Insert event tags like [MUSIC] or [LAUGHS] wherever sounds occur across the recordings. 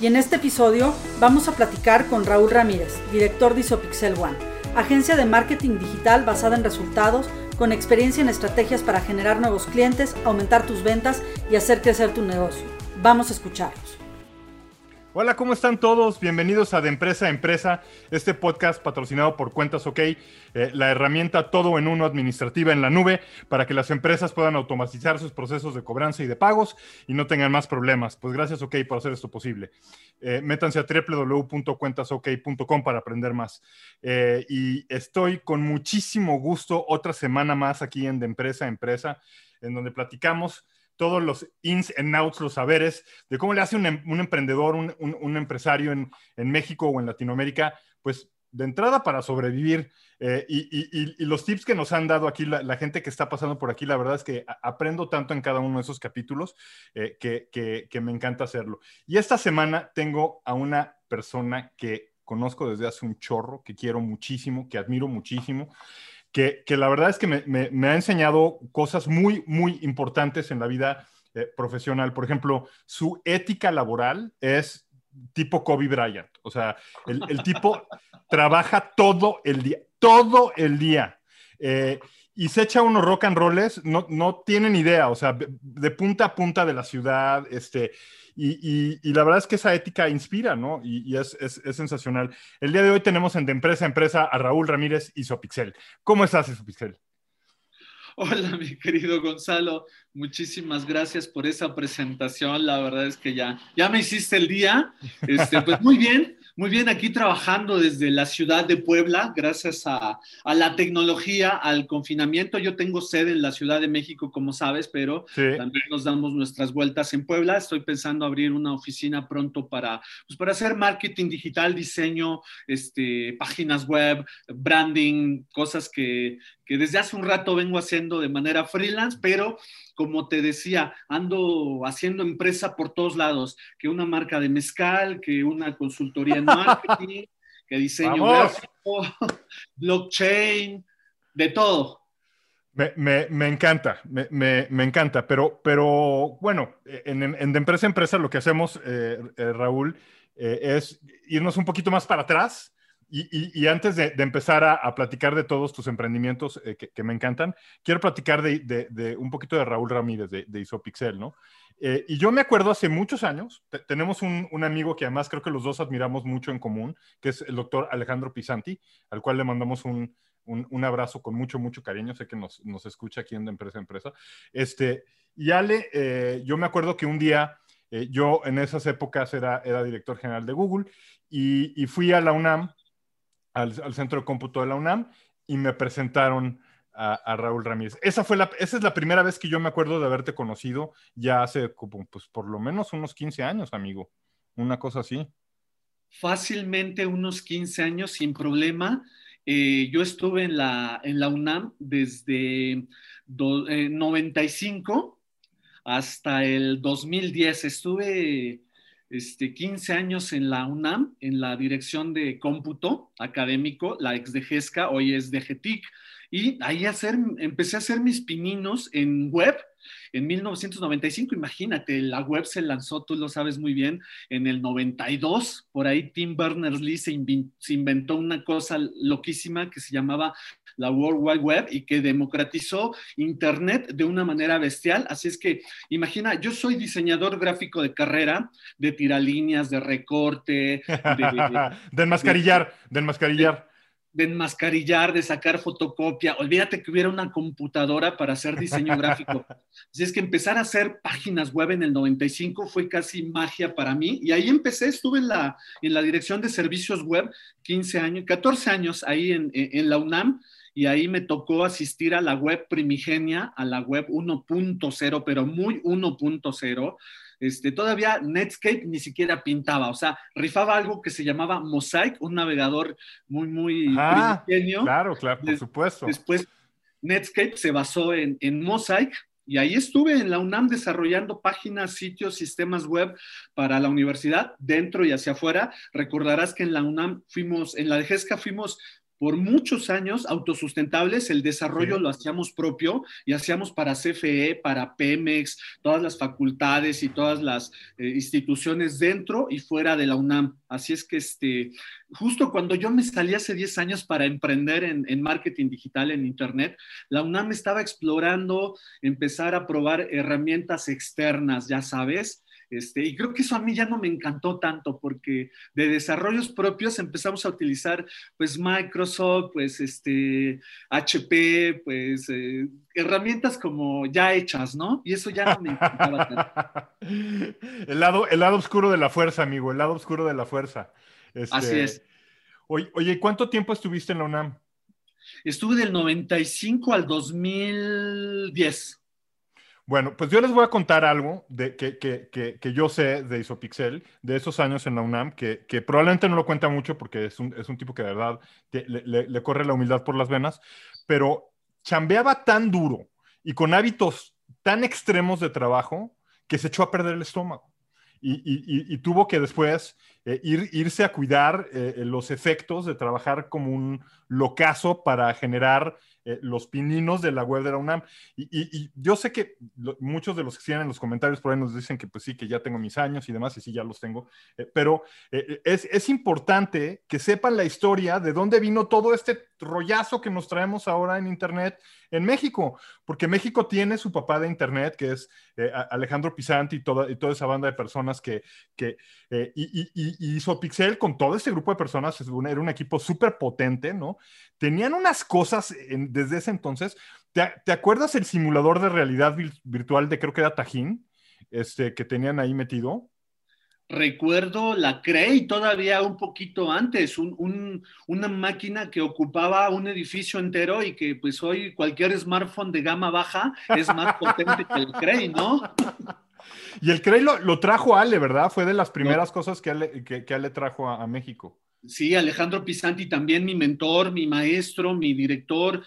y en este episodio vamos a platicar con Raúl Ramírez, director de Isopixel One, agencia de marketing digital basada en resultados con experiencia en estrategias para generar nuevos clientes, aumentar tus ventas y hacer crecer tu negocio. Vamos a escucharlos. Hola, ¿cómo están todos? Bienvenidos a De Empresa a Empresa, este podcast patrocinado por Cuentas OK, eh, la herramienta todo en uno administrativa en la nube para que las empresas puedan automatizar sus procesos de cobranza y de pagos y no tengan más problemas. Pues gracias OK por hacer esto posible. Eh, métanse a www.cuentasok.com para aprender más. Eh, y estoy con muchísimo gusto otra semana más aquí en De Empresa a Empresa, en donde platicamos todos los ins and outs, los saberes de cómo le hace un, em, emprendedor, un, empresario en, México o en Latinoamérica, pues de entrada para sobrevivir. Eh, y, los tips que nos han dado aquí la, gente que está pasando por aquí, la verdad es que aprendo tanto en cada uno de esos capítulos eh, que, que me encanta hacerlo. Y esta semana tengo a una persona que conozco desde hace un chorro, que quiero muchísimo, que admiro muchísimo que, la verdad es que me, ha enseñado cosas muy, muy importantes en la vida eh, profesional. Por ejemplo, su ética laboral es tipo Kobe Bryant. O sea, el, tipo [LAUGHS] trabaja todo el día, todo el día. Eh, y se echa unos rock and rolls, no, no tienen idea, o sea, de punta a punta de la ciudad, este, y, la verdad es que esa ética inspira, ¿no? Y, es, sensacional. El día de hoy tenemos en de empresa a empresa a Raúl Ramírez Isopixel. ¿Cómo estás, Isopixel? Hola, mi querido Gonzalo. Muchísimas gracias por esa presentación. La verdad es que ya, ya me hiciste el día. Este, pues muy bien. Muy bien, aquí trabajando desde la ciudad de Puebla, gracias a, la tecnología, al confinamiento. Yo tengo sede en la Ciudad de México, como sabes, pero también nos damos nuestras vueltas en Puebla. Estoy pensando abrir una oficina pronto para, pues, para hacer marketing digital, diseño, este, páginas web, branding, cosas que, que desde hace un rato vengo haciendo de manera freelance, pero como te decía, ando haciendo empresa por todos lados, que una marca de mezcal, que una consultoría en [LAUGHS] marketing, que diseño gráfico, [LAUGHS] blockchain, de todo. Me, encanta, me, encanta, pero, pero bueno, en, de empresa a empresa lo que hacemos, eh, eh, Raúl, eh, es irnos un poquito más para atrás y, antes de, empezar a, platicar de todos tus emprendimientos eh, que, me encantan, quiero platicar de, un poquito de Raúl Ramírez de, Isopixel, ¿no? Eh, y yo me acuerdo hace muchos años, tenemos un, amigo que además creo que los dos admiramos mucho en común, que es el doctor Alejandro Pisanti, al cual le mandamos un, abrazo con mucho, mucho cariño, sé que nos, escucha aquí en de Empresa a Empresa. Este, y Ale, eh, yo me acuerdo que un día... yo en esas épocas era, era director general de Google y, y, fui a la UNAM al, centro de cómputo de la UNAM y me presentaron a, Raúl Ramírez. Esa, fue la, esa es la primera vez que yo me acuerdo de haberte conocido, ya hace pues por lo menos unos 15 años, amigo, una cosa así. Fácilmente unos 15 años sin problema. Eh, yo estuve en la, en la UNAM desde 95 eh, hasta el 2010. Estuve este, 15 años en la UNAM, en la dirección de cómputo académico, la ex de GESCA, hoy es de GETIC, y ahí hacer, empecé a hacer mis pininos en web en 1995, imagínate, la web se lanzó, tú lo sabes muy bien, en el 92, por ahí Tim Berners-Lee se, inventó una cosa loquísima que se llamaba la World Wide Web y que democratizó Internet de una manera bestial. Así es que, imagina, yo soy diseñador gráfico de carrera, de tiralíneas, de recorte, de, de [LAUGHS] enmascarillar, de enmascarillar de enmascarillar, de sacar fotocopia. Olvídate que hubiera una computadora para hacer diseño [LAUGHS] gráfico. Así es que empezar a hacer páginas web en el 95 fue casi magia para mí. Y ahí empecé, estuve en la, en la dirección de servicios web 15 años, 14 años ahí en, en la UNAM y ahí me tocó asistir a la web primigenia, a la web 1.0, pero muy 1.0. Este, todavía Netscape ni siquiera pintaba, o sea, rifaba algo que se llamaba Mosaic, un navegador muy, muy ah, Claro, claro, por supuesto. Después Netscape se basó en, en Mosaic, y ahí estuve en la UNAM desarrollando páginas, sitios, sistemas web para la universidad, dentro y hacia afuera. Recordarás que en la UNAM fuimos, en la de GESCA fuimos por muchos años autosustentables, el desarrollo lo hacíamos propio y hacíamos para CFE, para Pemex, todas las facultades y todas las eh, instituciones dentro y fuera de la UNAM. Así es que este, justo cuando yo me salí hace 10 años para emprender en, en marketing digital en Internet, la UNAM estaba explorando empezar a probar herramientas externas, ya sabes, este, y creo que eso a mí ya no me encantó tanto porque de desarrollos propios empezamos a utilizar pues Microsoft, pues este, HP, pues eh, herramientas como ya hechas, ¿no? Y eso ya no me encantaba tanto. [LAUGHS] el, lado, el lado oscuro de la fuerza, amigo, el lado oscuro de la fuerza. Este, Así es. Oye, oye, ¿cuánto tiempo estuviste en la UNAM? Estuve del 95 al 2010. Bueno, pues yo les voy a contar algo de, que, que, que, yo sé de Isopixel, de esos años en la UNAM, que, probablemente no lo cuenta mucho porque es un, es un tipo que de verdad le, le, corre la humildad por las venas, pero chambeaba tan duro y con hábitos tan extremos de trabajo que se echó a perder el estómago. Y, y, tuvo que después eh, ir, irse a cuidar eh, los efectos de trabajar como un locazo para generar eh, los pininos de la web de la UNAM. Y, yo sé que muchos de los que siguen en los comentarios por ahí nos dicen que pues sí, que ya tengo mis años y demás, y sí, ya los tengo, eh, pero eh, es, es, importante que sepan la historia de dónde vino todo este rollazo que nos traemos ahora en Internet en México, porque México tiene su papá de Internet, que es Alejandro Pisanti y toda, y toda esa banda de personas que, que hizo Pixel con todo este grupo de personas, era un equipo súper potente, ¿no? Tenían unas cosas desde ese entonces. ¿Te, acuerdas el simulador de realidad virtual de creo que era Tajín, este, que tenían ahí metido? Recuerdo la CREI todavía un poquito antes, una máquina que ocupaba un edificio entero y que pues hoy cualquier smartphone de gama baja es más [LAUGHS] potente que el CREI, ¿no? Y el CREI lo, trajo Ale, ¿verdad? Fue de las primeras cosas que Ale, que, Ale trajo a México. Sí, Alejandro Pisanti también mi mentor, mi maestro, mi director.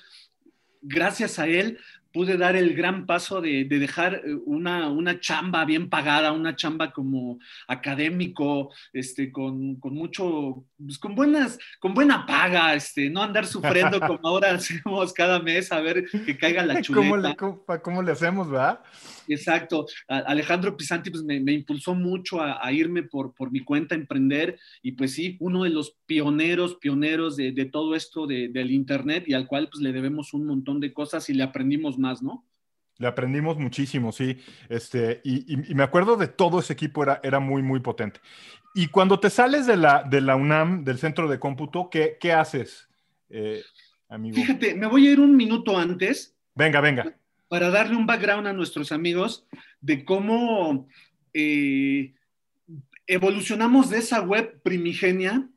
Gracias a él pude dar el gran paso de, dejar eh, una, una, chamba bien pagada, una chamba como académico, este, con, con mucho, pues con buenas, con buena paga, este, no andar sufriendo [LAUGHS] como ahora hacemos cada mes a ver que caiga la [LAUGHS] chuleta. ¿Cómo le, cómo, cómo le hacemos, verdad? Exacto. Alejandro Pisanti pues, me, impulsó mucho a, irme por, por, mi cuenta a emprender y pues sí, uno de los pioneros, pioneros de, todo esto del Internet y al cual pues le debemos un montón de cosas y le aprendimos más, ¿no? Le aprendimos muchísimo, sí. Este, y, me acuerdo de todo ese equipo, era, era muy, muy potente. Y cuando te sales de la, de la UNAM, del centro de cómputo, ¿qué, qué haces, eh, amigo? Fíjate, me voy a ir un minuto antes. Venga, venga para darle un background a nuestros amigos de cómo eh, evolucionamos de esa web primigenia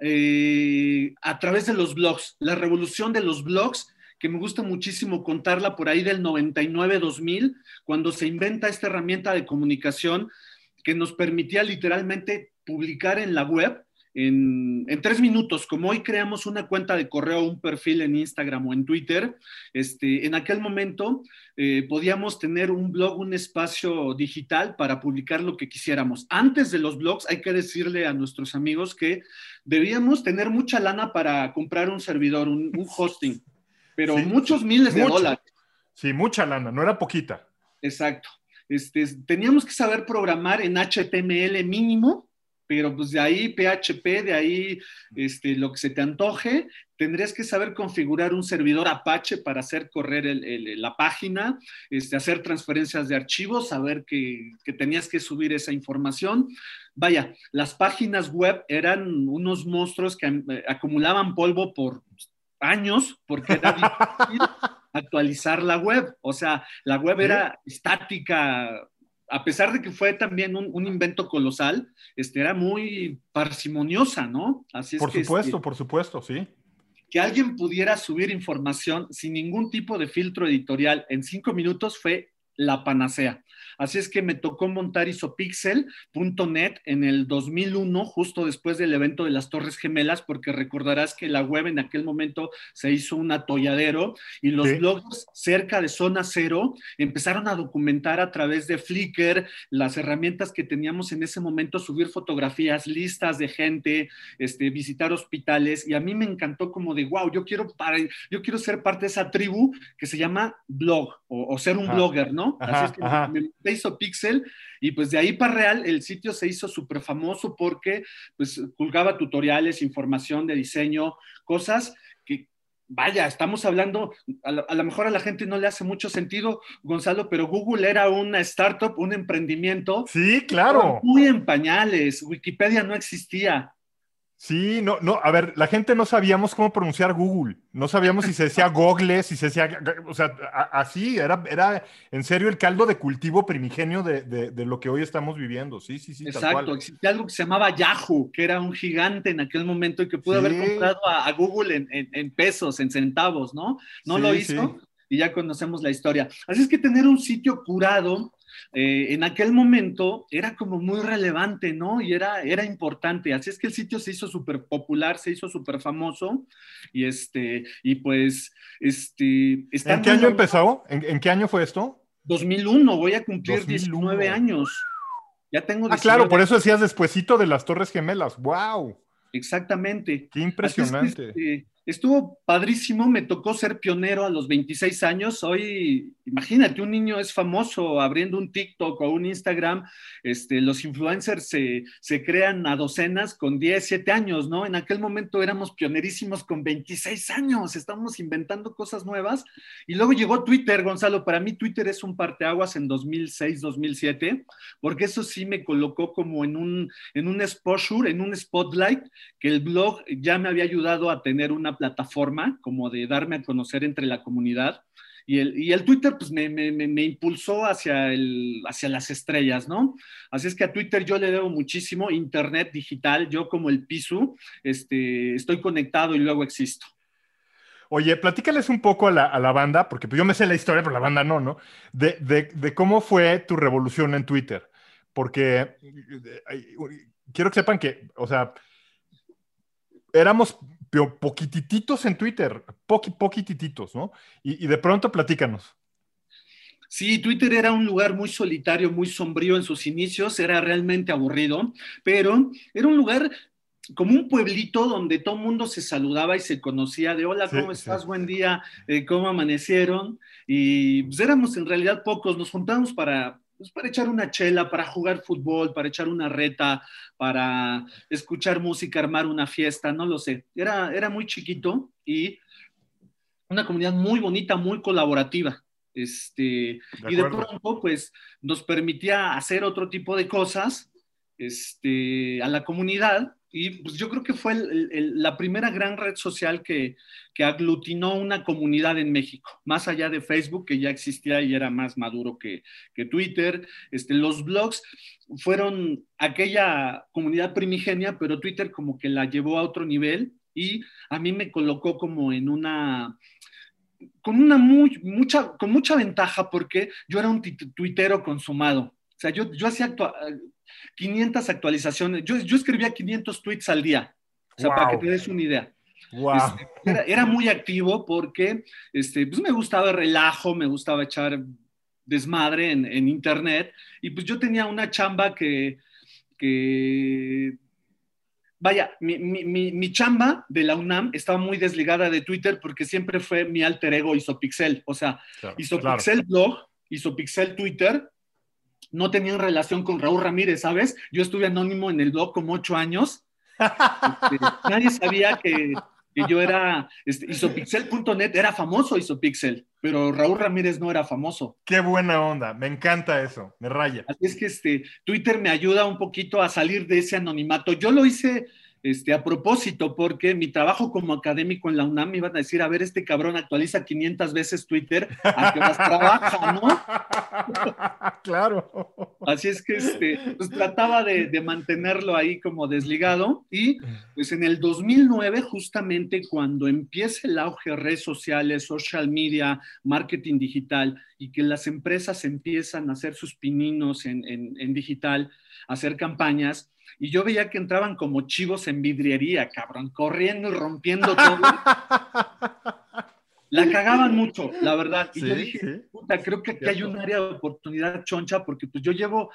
eh, a través de los blogs, la revolución de los blogs, que me gusta muchísimo contarla por ahí del 99-2000, cuando se inventa esta herramienta de comunicación que nos permitía literalmente publicar en la web en, tres minutos, como hoy creamos una cuenta de correo, un perfil en Instagram o en Twitter, este, en aquel momento eh, podíamos tener un blog, un espacio digital para publicar lo que quisiéramos. Antes de los blogs, hay que decirle a nuestros amigos que debíamos tener mucha lana para comprar un servidor, un, hosting, pero muchos miles de dólares. Sí, mucha lana, no era poquita. Exacto. Este, teníamos que saber programar en HTML mínimo pero pues de ahí PHP, de ahí este, lo que se te antoje, tendrías que saber configurar un servidor Apache para hacer correr la página, este, hacer transferencias de archivos, saber que, tenías que subir esa información. Vaya, las páginas web eran unos monstruos que eh, acumulaban polvo por años porque era difícil [LAUGHS] actualizar la web. O sea, la web era estática, a pesar de que fue también un, invento colosal, este, era muy parsimoniosa, ¿no? Así es por supuesto, este, por supuesto, sí. que alguien pudiera subir información sin ningún tipo de filtro editorial en cinco minutos fue la panacea. Así es que me tocó montar isopixel.net en el 2001, justo después del evento de las Torres Gemelas, porque recordarás que la web en aquel momento se hizo un atolladero y los blogs cerca de zona cero empezaron a documentar a través de Flickr las herramientas que teníamos en ese momento, subir fotografías, listas de gente, este, visitar hospitales y a mí me encantó como de, wow, yo quiero, para, yo quiero ser parte de esa tribu que se llama blog o, ser un blogger, ¿no? Así es que me, hizo Pixel y pues de ahí para real el sitio se hizo súper famoso porque pues colgaba tutoriales, información de diseño, cosas que vaya, estamos hablando, a lo, mejor a la gente no le hace mucho sentido, Gonzalo, pero Google era una startup, un emprendimiento. Sí, claro. Muy en pañales, Wikipedia no existía. Sí, no, no, a ver, la gente no sabíamos cómo pronunciar Google, no sabíamos si se decía [LAUGHS] Google, si se decía, o sea, así, era, era en serio el caldo de cultivo primigenio de, lo que hoy estamos viviendo, sí, sí, sí. Exacto, existía algo que se llamaba Yahoo, que era un gigante en aquel momento y que pudo haber comprado a, Google en, pesos, en centavos, ¿no? No lo hizo y ya conocemos la historia. Así es que tener un sitio curado, eh, en aquel momento era como muy relevante, ¿no? Y era, era importante. Así es que el sitio se hizo súper popular, se hizo súper famoso. Y este, y pues, este. ¿En qué año empezó? ¿En, qué año fue esto? 2001, voy a cumplir 19 años. Ya tengo Ah, claro, por eso decías despuesito de las Torres Gemelas. ¡Wow! Exactamente. Qué impresionante. Este, estuvo padrísimo, me tocó ser pionero a los 26 años. Hoy, imagínate, un niño es famoso abriendo un TikTok o un Instagram. Este, los influencers se, se crean a docenas con 10, 7 años, ¿no? En aquel momento éramos pionerísimos con 26 años, estamos inventando cosas nuevas. Y luego llegó Twitter, Gonzalo. Para mí Twitter es un parteaguas en 2006, 2007, porque eso sí me colocó como en un, en un exposure, en un spotlight, que el blog ya me había ayudado a tener una plataforma como de darme a conocer entre la comunidad. Y el, y el Twitter pues me, me, me, impulsó hacia, el, hacia las estrellas, ¿no? Así es que a Twitter yo le debo muchísimo, Internet digital, yo como el piso, este, estoy conectado y luego existo. Oye, platícales un poco a la, a la banda, porque pues yo me sé la historia, pero la banda no, ¿no? De, de, de cómo fue tu revolución en Twitter. Porque eh, quiero que sepan que, o sea, éramos poquitititos en Twitter, poqui, poquitititos, ¿no? Y, de pronto platícanos. Sí, Twitter era un lugar muy solitario, muy sombrío en sus inicios, era realmente aburrido, pero era un lugar como un pueblito donde todo el mundo se saludaba y se conocía de hola, ¿cómo estás? Buen día, eh, ¿cómo amanecieron? Y pues éramos en realidad pocos, nos juntamos para pues para echar una chela, para jugar fútbol, para echar una reta, para escuchar música, armar una fiesta, no lo sé. Era, era muy chiquito y una comunidad muy bonita, muy colaborativa. Este, y de pronto, pues, nos permitía hacer otro tipo de cosas este, a la comunidad y pues yo creo que fue la primera gran red social que, aglutinó una comunidad en México, más allá de Facebook, que ya existía y era más maduro que, Twitter. Este, los blogs fueron aquella comunidad primigenia, pero Twitter como que la llevó a otro nivel y a mí me colocó como en una con una muy, mucha, con mucha ventaja porque yo era un tuitero consumado. O sea, yo, yo hacía 500 actualizaciones. Yo, yo escribía 500 tweets al día, o sea, para que te des una idea. Este, era, muy activo porque este, pues me gustaba el relajo, me gustaba echar desmadre en, en internet y pues yo tenía una chamba que, que vaya, mi, mi, mi, chamba de la UNAM estaba muy desligada de Twitter porque siempre fue mi alter ego Isopixel. O sea, Isopixel blog, Isopixel Twitter no tenían relación con Raúl Ramírez, ¿sabes? Yo estuve anónimo en el blog como ocho años. Este, [LAUGHS] nadie sabía que, yo era, este, isopixel.net era famoso Isopixel, pero Raúl Ramírez no era famoso. Qué buena onda, me encanta eso, me raya. Así es que este, Twitter me ayuda un poquito a salir de ese anonimato. Yo lo hice este, a propósito, porque mi trabajo como académico en la UNAM me iban a decir, a ver, este cabrón actualiza 500 veces Twitter, ¿a qué horas trabaja, no? [LAUGHS] Claro. Así es que este, pues, trataba de, de, mantenerlo ahí como desligado y pues en el 2009, justamente cuando empieza el auge de redes sociales, social media, marketing digital y que las empresas empiezan a hacer sus pininos en, en, en digital, a hacer campañas, y yo veía que entraban como chivos en vidriería, cabrón, corriendo y rompiendo todo. [LAUGHS] la cagaban mucho, la verdad. Y sí, yo dije, sí. puta, creo que aquí hay un área de oportunidad choncha, porque pues yo llevo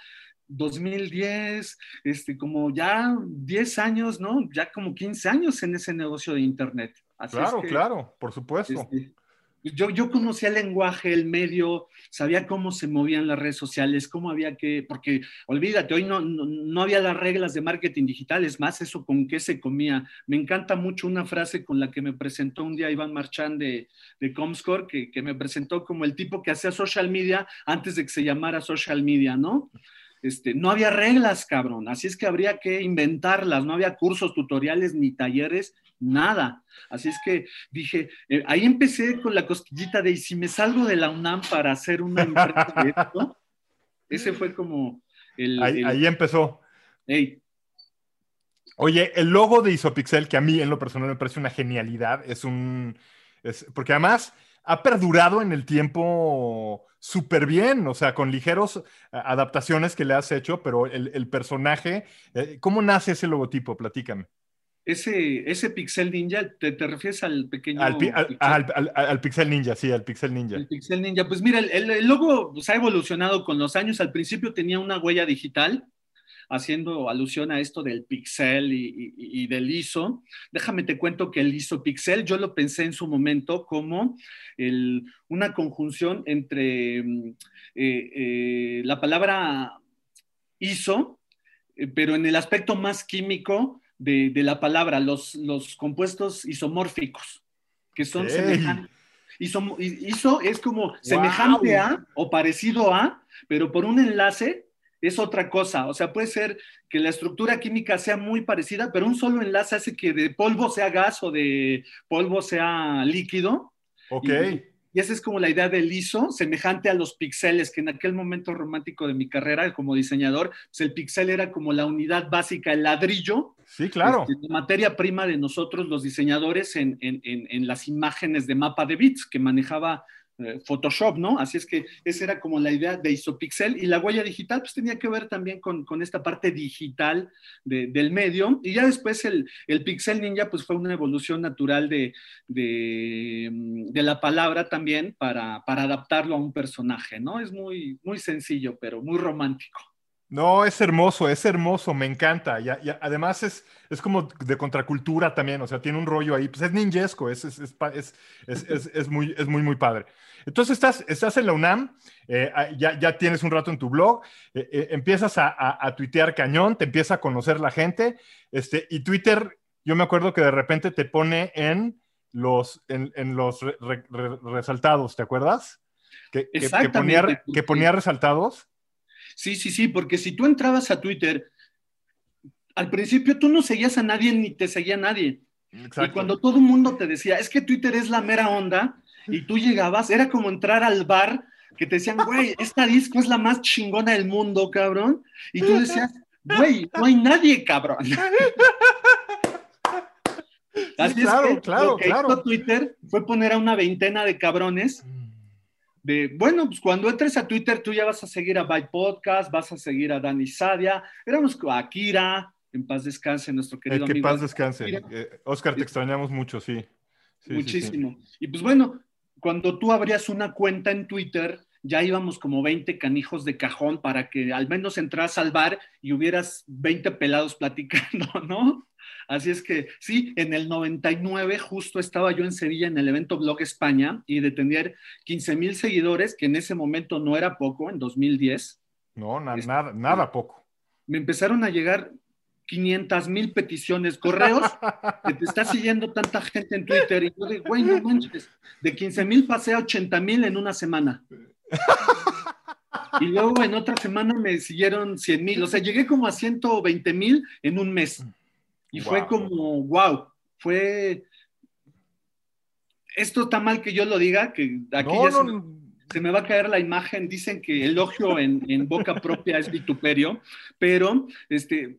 2010, este, como ya 10 años, ¿no? Ya como 15 años en ese negocio de Internet. Así claro, es que, claro, por supuesto. Este, yo, conocía el lenguaje, el medio, sabía cómo se movían las redes sociales, cómo había que, porque olvídate, hoy no, no, no, había las reglas de marketing digital, es más, eso con qué se comía. Me encanta mucho una frase con la que me presentó un día Iván Marchán de, de Comscore, que, que me presentó como el tipo que hacía social media antes de que se llamara social media, ¿no? Este, no había reglas, cabrón, así es que habría que inventarlas, no había cursos, tutoriales ni talleres, nada. Así es que dije, eh, ahí empecé con la cosquillita de, ¿y si me salgo de la UNAM para hacer una empresa de esto? [LAUGHS] Ese fue como el... Ahí, el... ahí empezó. Hey. Oye, el logo de Isopixel, que a mí en lo personal me parece una genialidad, es un... Es, porque además ha perdurado en el tiempo súper bien, o sea, con ligeros adaptaciones que le has hecho, pero el, el personaje, eh, ¿cómo nace ese logotipo? Platícame. Ese, ese Pixel Ninja, ¿te, te refieres al pequeño? Al, pi al, al, al, al, Pixel Ninja, sí, al Pixel Ninja. El Pixel Ninja, pues mira, el, el logo pues, ha evolucionado con los años. Al principio tenía una huella digital, haciendo alusión a esto del pixel y, y, y, del ISO. Déjame te cuento que el ISO pixel yo lo pensé en su momento como el, una conjunción entre eh, eh, la palabra ISO, eh, pero en el aspecto más químico de, de la palabra, los, los, compuestos isomórficos, que son hey. semejantes. Iso, ISO es como wow. semejante a o parecido a, pero por un enlace es otra cosa. O sea, puede ser que la estructura química sea muy parecida, pero un solo enlace hace que de polvo sea gas o de polvo sea líquido. Ok. Y, y esa es como la idea del ISO, semejante a los píxeles, que en aquel momento romántico de mi carrera como diseñador, pues el píxel era como la unidad básica, el ladrillo. Sí, claro. Este, la materia prima de nosotros, los diseñadores, en, en, en, en las imágenes de mapa de bits que manejaba eh, Photoshop, ¿no? Así es que esa era como la idea de Isopixel y la huella digital pues tenía que ver también con, con esta parte digital de, del medio y ya después el, el, Pixel Ninja pues fue una evolución natural de, de, de la palabra también para, para, adaptarlo a un personaje, ¿no? Es muy, muy sencillo pero muy romántico. No, es hermoso, es hermoso, me encanta. Y, y, además es, es como de contracultura también, o sea, tiene un rollo ahí, pues es ninjesco, es, es, es, es, es muy, es muy, muy padre. Entonces estás, estás en la UNAM, eh, ya, ya, tienes un rato en tu blog, eh, eh, empiezas a, a, a, tuitear cañón, te empieza a conocer la gente, este, y Twitter, yo me acuerdo que de repente te pone en los, en, en los re, re, resaltados, ¿te acuerdas? Que, que, que, ponía, que ponía resaltados. Sí, sí, sí, porque si tú entrabas a Twitter, al principio tú no seguías a nadie ni te seguía nadie. Exacto. Y cuando todo el mundo te decía, es que Twitter es la mera onda, y tú llegabas, era como entrar al bar que te decían, güey, esta disco es la más chingona del mundo, cabrón. Y tú decías, güey, no hay nadie, cabrón. [LAUGHS] Así sí, claro, es que claro, lo que claro. hizo Twitter fue poner a una veintena de cabrones de, bueno, pues cuando entres a Twitter tú ya vas a seguir a Byte Podcast, vas a seguir a Dani Sadia, éramos a Akira, en paz descanse nuestro querido eh, que amigo. paz descanse. Eh, Oscar, te extrañamos mucho, sí. sí Muchísimo. Sí. Y pues bueno, cuando tú abrías una cuenta en Twitter, ya íbamos como 20 canijos de cajón para que al menos entras al bar y hubieras 20 pelados platicando, [LAUGHS] ¿no? Así es que sí, en el 99 justo estaba yo en Sevilla en el evento Blog España y de tener 15 mil seguidores, que en ese momento no era poco, en 2010. No, na este, nada, nada poco. Me empezaron a llegar 500 mil peticiones, correos, que te está siguiendo tanta gente en Twitter. Y yo digo, güey, no manches, de 15 mil pasé a 80 mil en una semana. Y luego en otra semana me siguieron 100 mil, o sea, llegué como a 120 mil en un mes. Y fue como, wow, fue... Esto está mal que yo lo diga, que aquí ya se, me, va a caer la imagen. Dicen que elogio en, en boca propia es vituperio, pero este,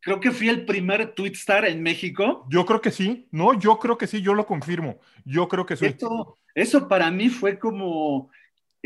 creo que fui el primer tweet star en México. Yo creo que sí, no, yo creo que sí, yo lo confirmo. Yo creo que sí. eso para mí fue como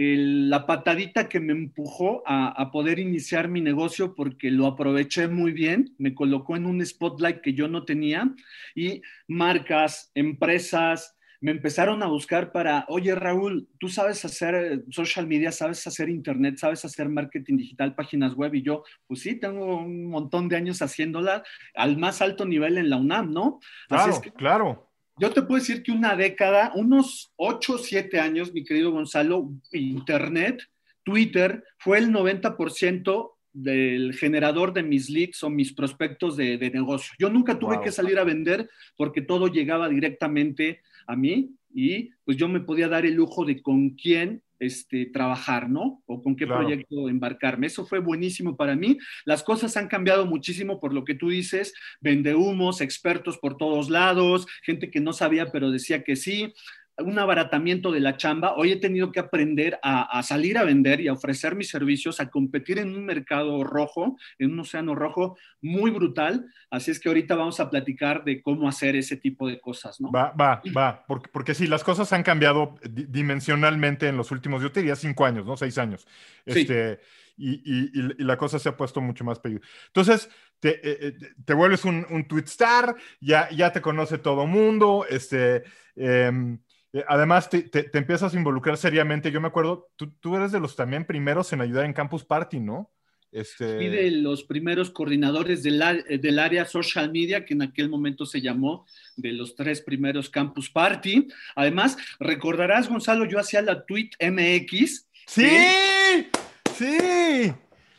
la patadita que me empujó a, poder iniciar mi negocio porque lo aproveché muy bien, me colocó en un spotlight que yo no tenía y marcas, empresas, me empezaron a buscar para, oye Raúl, tú sabes hacer eh, social media, sabes hacer internet, sabes hacer marketing digital, páginas web y yo, pues sí, tengo un montón de años haciéndola al más alto nivel en la UNAM, ¿no? Claro, claro. Yo te puedo decir que una década, unos 8 o 7 años, mi querido Gonzalo, Internet, Twitter, fue el 90% del generador de mis leads o mis prospectos de, negocio. Yo nunca tuve que salir a vender porque todo llegaba directamente a mí y pues yo me podía dar el lujo de con quién este, trabajar, ¿no? O con qué proyecto embarcarme. Eso fue buenísimo para mí. Las cosas han cambiado muchísimo por lo que tú dices, vende humos, expertos por todos lados, gente que no sabía pero decía que sí un abaratamiento de la chamba. Hoy he tenido que aprender a, salir a vender y a ofrecer mis servicios, a competir en un mercado rojo, en un océano rojo muy brutal. Así es que ahorita vamos a platicar de cómo hacer ese tipo de cosas, ¿no? Va, va, [CLEARS THROAT] va, porque, porque sí, las cosas han cambiado dimensionalmente en los últimos, yo te diría cinco años, ¿no? Seis años. Este, y, la cosa se ha puesto mucho más peluda. Entonces, te, eh, eh, te, vuelves un, un tweet star, ya, ya te conoce todo mundo, este... Em, eh, además, te, empiezas a involucrar seriamente. Yo me acuerdo, tú, eres de los también primeros en ayudar en Campus Party, ¿no? Este... Fui de los primeros coordinadores del, del, área social media, que en aquel momento se llamó de los tres primeros Campus Party. Además, recordarás, Gonzalo, yo hacía la Tweet MX. Sí, sí.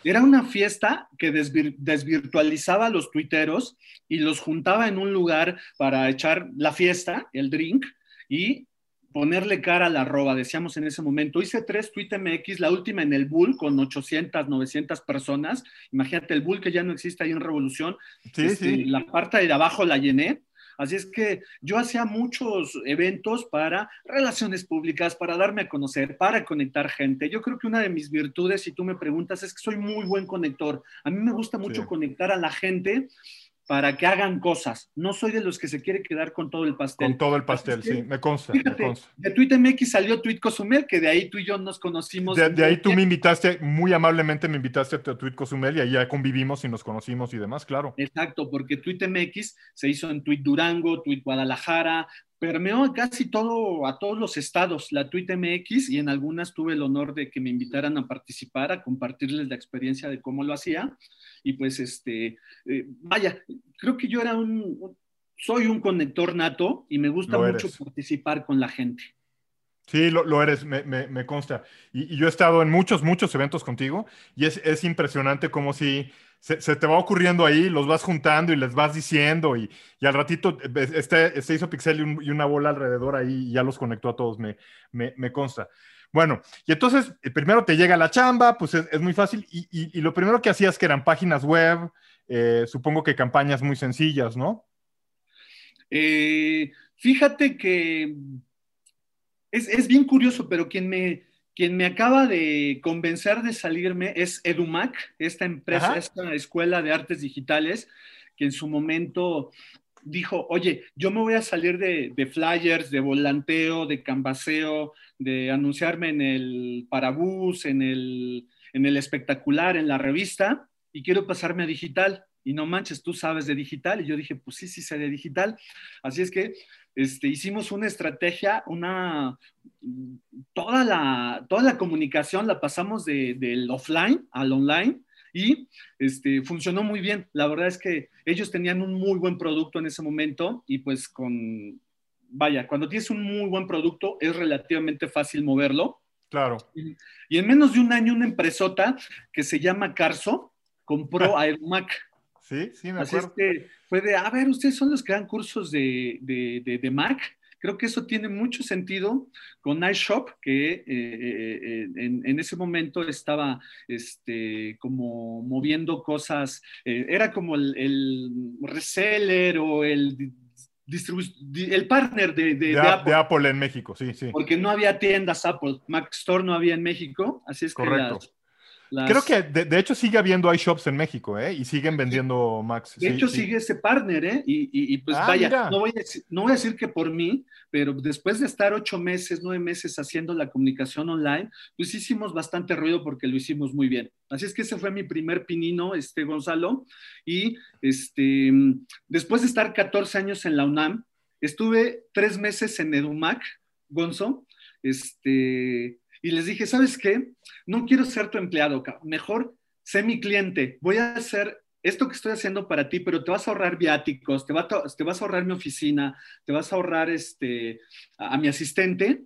Era una fiesta que desvirtualizaba a los tuiteros y los juntaba en un lugar para echar la fiesta, el drink, y ponerle cara a la arroba, decíamos en ese momento. Hice tres tweet MX, la última en el Bull con 800, 900 personas. Imagínate el Bull que ya no existe ahí en Revolución. Sí, este, sí. La parte de abajo la llené. Así es que yo hacía muchos eventos para relaciones públicas, para darme a conocer, para conectar gente. Yo creo que una de mis virtudes, si tú me preguntas, es que soy muy buen conector. A mí me gusta mucho conectar a la gente para que hagan cosas. No soy de los que se quiere quedar con todo el pastel. Con todo el pastel, sí, me consta, me consta. De TweetMX salió Tweet Cozumel, que de ahí tú y yo nos conocimos. De, ahí tú me invitaste, muy amablemente me invitaste a Tweet Cozumel y ahí ya convivimos y nos conocimos y demás, claro. Exacto, porque TweetMX se hizo en Tweet Durango, Tweet Guadalajara, permeó casi todo, a todos los estados, la TweetMX, y en algunas tuve el honor de que me invitaran a participar, a compartirles la experiencia de cómo lo hacía y pues este, eh, vaya, creo que yo era un, soy un conector nato y me gusta mucho participar con la gente. Sí, lo, eres, me, consta. Y, yo he estado en muchos, muchos eventos contigo y es, impresionante como si se, te va ocurriendo ahí, los vas juntando y les vas diciendo y, al ratito este, se hizo pixel y, una bola alrededor ahí y ya los conectó a todos, me, me consta. Bueno, y entonces eh, primero te llega la chamba, pues es, muy fácil. Y, lo primero que hacías que eran páginas web, eh, supongo que campañas muy sencillas, ¿no? Eh, fíjate que es, bien curioso, pero quien me, quien me acaba de convencer de salirme es EduMac, esta empresa, esta escuela de artes digitales, que en su momento dijo, oye, yo me voy a salir de, flyers, de volanteo, de canvaseo, de anunciarme en el parabús, en el, en el espectacular, en la revista, y quiero pasarme a digital. Y no manches, tú sabes de digital. Y yo dije, pues sí, sí sé de digital. Así es que este, hicimos una estrategia, una, toda la, toda la comunicación la pasamos del offline al online y este, funcionó muy bien. La verdad es que ellos tenían un muy buen producto en ese momento y pues con, vaya, cuando tienes un muy buen producto es relativamente fácil moverlo. Claro. Y, en menos de un año una empresota que se llama Carso compró [LAUGHS] a Mac. Sí, sí, me acuerdo. Así es que fue de, a ver, ustedes son los que dan cursos de, de, de Mac creo que eso tiene mucho sentido con iShop, que eh, eh, en, ese momento estaba este, como moviendo cosas, era como el, reseller o el el partner de, de, Apple. en México, sí, sí. Porque no había tiendas Apple, Mac Store no había en México, así es Correcto. que Creo que de, hecho sigue habiendo iShops en México, ¿eh? Y siguen vendiendo Macs. De hecho sigue ese partner, ¿eh? Y, pues ah, vaya, no voy, a decir, no voy, a decir, que por mí, pero después de estar ocho meses, nueve meses haciendo la comunicación online, pues hicimos bastante ruido porque lo hicimos muy bien. Así es que ese fue mi primer pinino, este Gonzalo. Y este, después de estar 14 años en la UNAM, estuve tres meses en EduMac, Gonzo, este, y les dije, ¿sabes qué? No quiero ser tu empleado, mejor sé mi cliente, voy a hacer esto que estoy haciendo para ti, pero te vas a ahorrar viáticos, te, te vas a ahorrar mi oficina, te vas a ahorrar este, a, mi asistente,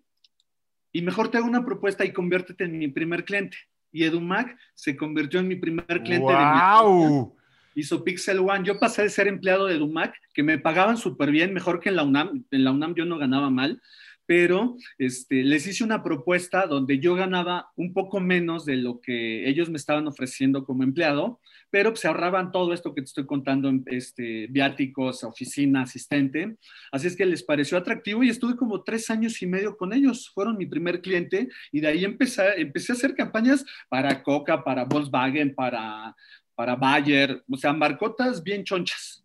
y mejor te hago una propuesta y conviértete en mi primer cliente. Y EduMac se convirtió en mi primer cliente. ¡Wow! hizo Pixel One. Yo pasé de ser empleado de EduMac, que me pagaban súper bien, mejor que en la UNAM. En la UNAM yo no ganaba mal, pero este, les hice una propuesta donde yo ganaba un poco menos de lo que ellos me estaban ofreciendo como empleado, pero se ahorraban todo esto que te estoy contando, este, viáticos, oficina, asistente. Así es que les pareció atractivo y estuve como tres años y medio con ellos. Fueron mi primer cliente y de ahí empecé, empecé a hacer campañas para Coca, para Volkswagen, para, para Bayer, o sea, marcotas bien chonchas.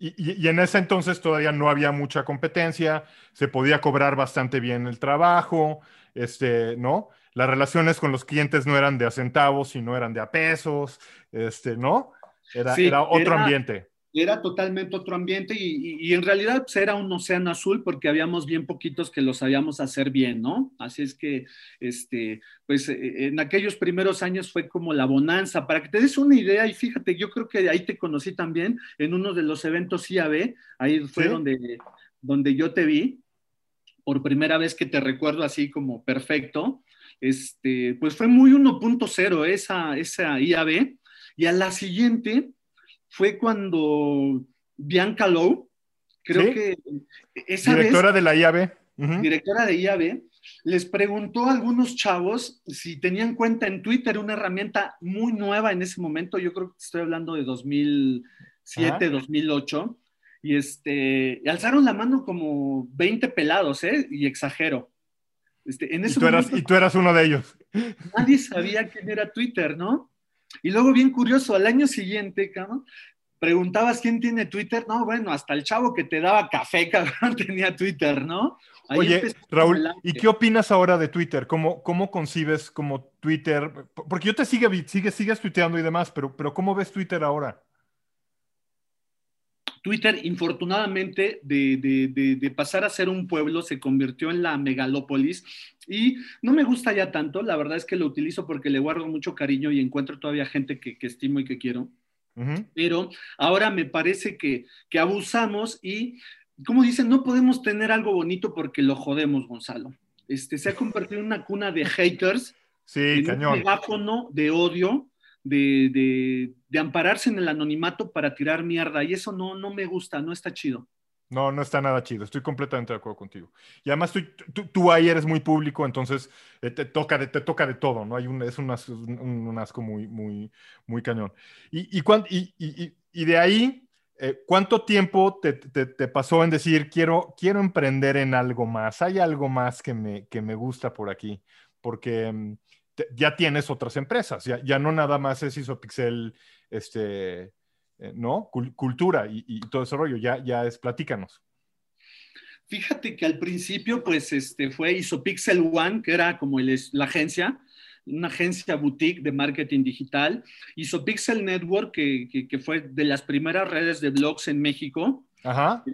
Y, en ese entonces todavía no había mucha competencia, se podía cobrar bastante bien el trabajo, este, ¿no? Las relaciones con los clientes no eran de a centavos, sino eran de a pesos, este, ¿no? Era, era otro ambiente era totalmente otro ambiente y, en realidad pues, era un océano azul porque habíamos bien poquitos que lo sabíamos hacer bien, ¿no? Así es que, este, pues eh, en aquellos primeros años fue como la bonanza. Para que te des una idea, y fíjate, yo creo que ahí te conocí también en uno de los eventos IAB, ahí fue donde, donde yo te vi, por primera vez que te recuerdo así como perfecto. Este, pues fue muy 1.0 esa, esa IAB. Y a la siguiente, fue cuando Bianca Lowe, creo que esa directora de la IAB, directora de IAB, les preguntó a algunos chavos si tenían cuenta en Twitter, una herramienta muy nueva en ese momento, yo creo que estoy hablando de 2007, 2008, y este, alzaron la mano como 20 pelados, ¿eh? Y exagero. Este, en ese ¿Y, tú eras, y tú eras uno de ellos. Nadie sabía quién era Twitter, ¿no? Y luego, bien curioso, al año siguiente, cabrón, preguntabas quién tiene Twitter. No, bueno, hasta el chavo que te daba café, [LAUGHS] cabrón, tenía Twitter, ¿no? Oye, Raúl, ¿y qué opinas ahora de Twitter? ¿Cómo, cómo concibes como Twitter? Porque yo te sigue, sigue, sigues tuiteando y demás, pero, pero ¿cómo ves Twitter ahora? Twitter, infortunadamente, de, pasar a ser un pueblo, se convirtió en la megalópolis y no me gusta ya tanto. La verdad es que lo utilizo porque le guardo mucho cariño y encuentro todavía gente que, estimo y que quiero. Pero ahora me parece que, abusamos y, como dicen, no podemos tener algo bonito porque lo jodemos, Gonzalo. Este, se ha convertido en una cuna de [LAUGHS] haters. Sí, cañón. Un megáfono de odio de, ampararse en el anonimato para tirar mierda. Y eso no, no me gusta, no está chido. No, no está nada chido. Estoy completamente de acuerdo contigo. Y además tú, ahí eres muy público, entonces eh, te, toca de, te toca de todo, ¿no? Hay un, es un, asco muy, muy, muy cañón. Y, y, y, de ahí, eh, ¿cuánto tiempo te, pasó en decir, quiero, quiero emprender en algo más? ¿Hay algo más que me, que me gusta por aquí? Porque ya tienes otras empresas, ya, ya no nada más es ISOPIXEL, este, eh, ¿no? cultura y, todo ese rollo, ya, ya es, platícanos. Fíjate que al principio, pues, este, fue ISOPIXEL One, que era como el, la agencia, una agencia boutique de marketing digital, ISOPIXEL Network, que, que, fue de las primeras redes de blogs en México, Ajá.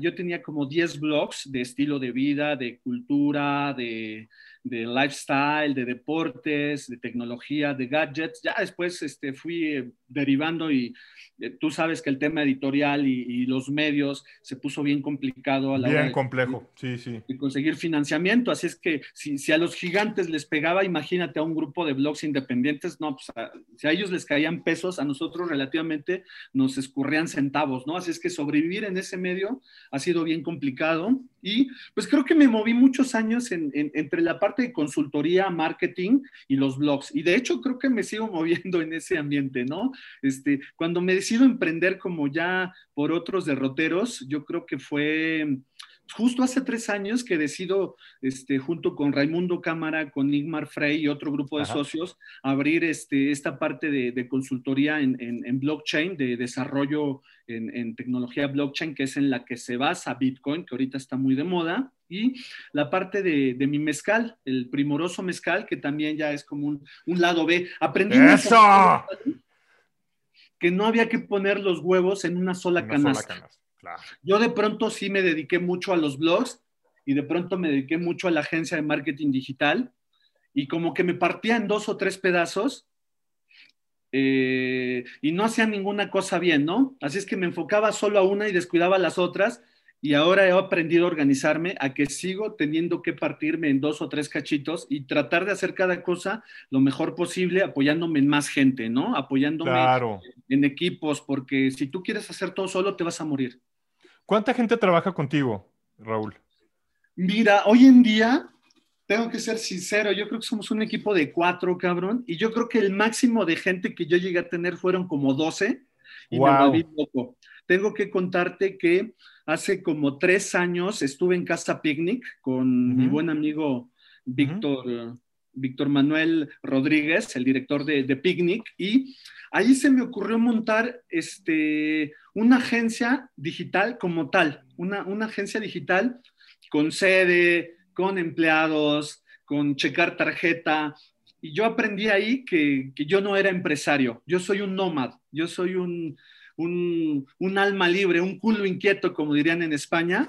yo tenía como 10 blogs de estilo de vida, de cultura, de, de lifestyle, de deportes, de tecnología, de gadgets. Ya después este, fui eh, derivando y eh, tú sabes que el tema editorial y, los medios se puso bien complicado a la bien complejo, sí, sí. Y conseguir financiamiento. Así es que si, a los gigantes les pegaba, imagínate a un grupo de blogs independientes, no, pues si a ellos les caían pesos, a nosotros relativamente nos escurrían centavos, ¿no? Así es que sobrevivir en ese medio ha sido bien complicado Y pues creo que me moví muchos años entre la parte de consultoría, marketing y los blogs. Y de hecho creo que me sigo [LAUGHS] moviendo en ese ambiente, ¿no? Este, cuando me decido emprender como ya por otros derroteros, yo creo que fue justo hace tres años que decido, este, junto con Raimundo Cámara, con Igmar Frey y otro grupo de socios, abrir este, esta parte de, consultoría en, blockchain, de desarrollo en, tecnología blockchain, que es en la que se basa Bitcoin, que ahorita está muy de moda, y la parte de, mi mezcal, el primoroso mezcal, que también ya es como un, lado B. Aprendí ¡Eso! que no había que poner los huevos en una sola canasta. Yo de pronto sí me dediqué mucho a los blogs y de pronto me dediqué mucho a la agencia de marketing digital y como que me partía en dos o tres pedazos eh, y no hacía ninguna cosa bien, ¿no? Así es que me enfocaba solo a una y descuidaba las otras y ahora he aprendido a organizarme a que sigo teniendo que partirme en dos o tres cachitos y tratar de hacer cada cosa lo mejor posible apoyándome en más gente, ¿no? Apoyándome en equipos, porque si tú quieres hacer todo solo te vas a morir. ¿Cuánta gente trabaja contigo, Raúl? Mira, hoy en día, tengo que ser sincero, yo creo que somos un equipo de cuatro, cabrón, y yo creo que el máximo de gente que yo llegué a tener fueron como 12 y me volví loco. Tengo que contarte que hace como tres años estuve en Casa Picnic con mi buen amigo Víctor, Víctor Manuel Rodríguez, el director de, Picnic, y ahí se me ocurrió montar este, una agencia digital como tal, una, agencia digital con sede, con empleados, con checar tarjeta. Y yo aprendí ahí que, yo no era empresario, yo soy un nómad, yo soy un, un, alma libre, un culo inquieto, como dirían en España.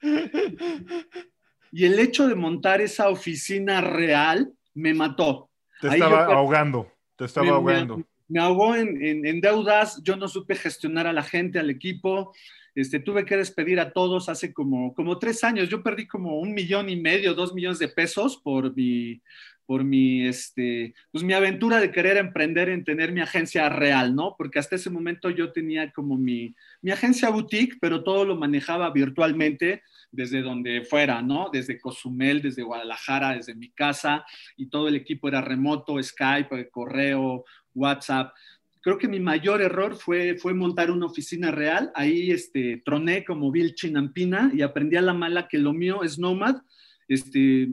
[LAUGHS] y el hecho de montar esa oficina real me mató. Te estaba ahogando. Te estaba ahogando. Me, ahogó en, deudas, yo no supe gestionar a la gente, al equipo. Este, tuve que despedir a todos hace como, como tres años. Yo perdí como un millón y medio, dos millones de pesos por mi, por mi, este, pues mi aventura de querer emprender en tener mi agencia real, ¿no? Porque hasta ese momento yo tenía como mi, mi agencia boutique, pero todo lo manejaba virtualmente desde donde fuera, ¿no? Desde Cozumel, desde Guadalajara, desde mi casa, y todo el equipo era remoto, Skype, correo, WhatsApp. Creo que mi mayor error fue, fue montar una oficina real. Ahí este, troné como Bill Chinampina y aprendí a la mala que lo mío es Nomad. Este,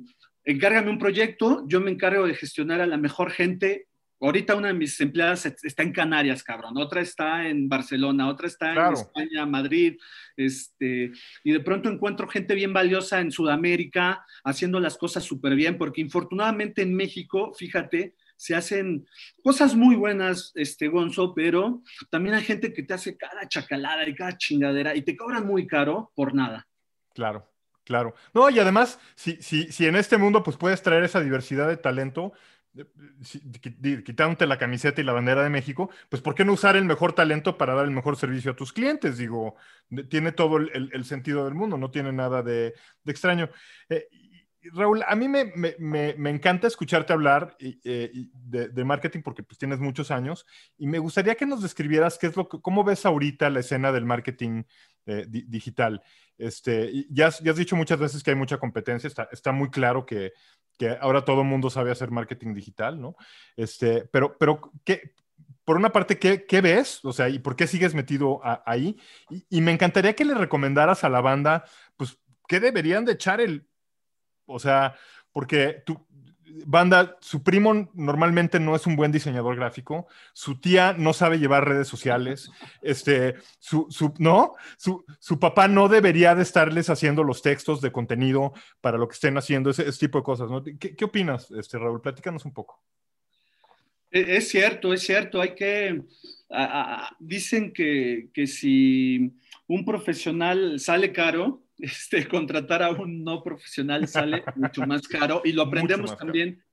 encárgame un proyecto, yo me encargo de gestionar a la mejor gente Ahorita una de mis empleadas está en Canarias, cabrón. Otra está en Barcelona, otra está en España, Madrid. Este, y de pronto encuentro gente bien valiosa en Sudamérica haciendo las cosas súper bien, porque infortunadamente en México, fíjate, se hacen cosas muy buenas, este Gonzo, pero también hay gente que te hace cada chacalada y cada chingadera y te cobran muy caro por nada. Claro. Claro. No, y además, si, si, si en este mundo pues puedes traer esa diversidad de talento, quitándote la camiseta y la bandera de México, pues ¿por qué no usar el mejor talento para dar el mejor servicio a tus clientes? Digo, tiene todo el, sentido del mundo, no tiene nada de, extraño. Eh, Raúl, a mí me, encanta escucharte hablar eh, de, marketing porque pues, tienes muchos años y me gustaría que nos describieras qué es lo que, cómo ves ahorita la escena del marketing eh, digital. Este, ya, has, dicho muchas veces que hay mucha competencia, está, está muy claro que, que ahora todo el mundo sabe hacer marketing digital, ¿no? Este, pero, pero ¿qué, por una parte, ¿qué, ¿qué, ves? O sea, ¿y por qué sigues metido ahí? Y, me encantaría que le recomendaras a la banda, pues, ¿qué deberían de echar el... O sea, porque tú, banda, su primo normalmente no es un buen diseñador gráfico, su tía no sabe llevar redes sociales, este, su, su ¿no? Su, su, papá no debería de estarles haciendo los textos de contenido para lo que estén haciendo, ese, tipo de cosas, ¿no? ¿Qué, qué opinas, este, Raúl? Platícanos un poco. E, es cierto, es cierto, hay que, dicen que, que si un profesional sale caro, este, contratar a un no profesional sale [LAUGHS] mucho más caro y lo aprendemos también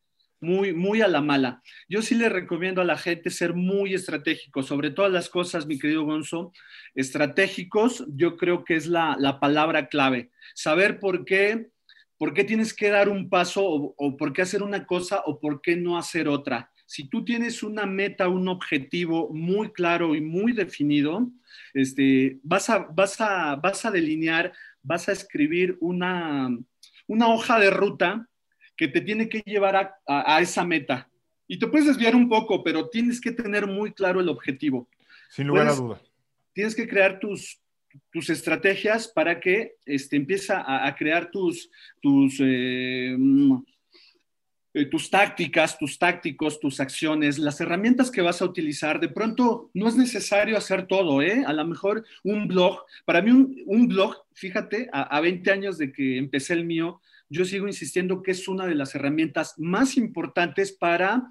muy, muy a la mala. Yo sí le recomiendo a la gente ser muy estratégico, sobre todas las cosas, mi querido Gonzo. Estratégicos, yo creo que es la, palabra clave. Saber por qué, por qué tienes que dar un paso o, o por qué hacer una cosa o por qué no hacer otra si tú tienes una meta, un objetivo muy claro y muy definido, este, vas, a, vas, a, vas a delinear, vas a escribir una, una hoja de ruta que te tiene que llevar a, a, esa meta. Y te puedes desviar un poco, pero tienes que tener muy claro el objetivo. Sin lugar a duda. Tienes que crear tus, tus estrategias para que este, empieza a, a crear tus, tus, eh, eh, tus tácticas, tus tácticos, tus acciones, las herramientas que vas a utilizar. De pronto no es necesario hacer todo, ¿eh? A lo mejor un blog, para mí un, blog, fíjate, a, 20 años de que empecé el mío, yo sigo insistiendo que es una de las herramientas más importantes para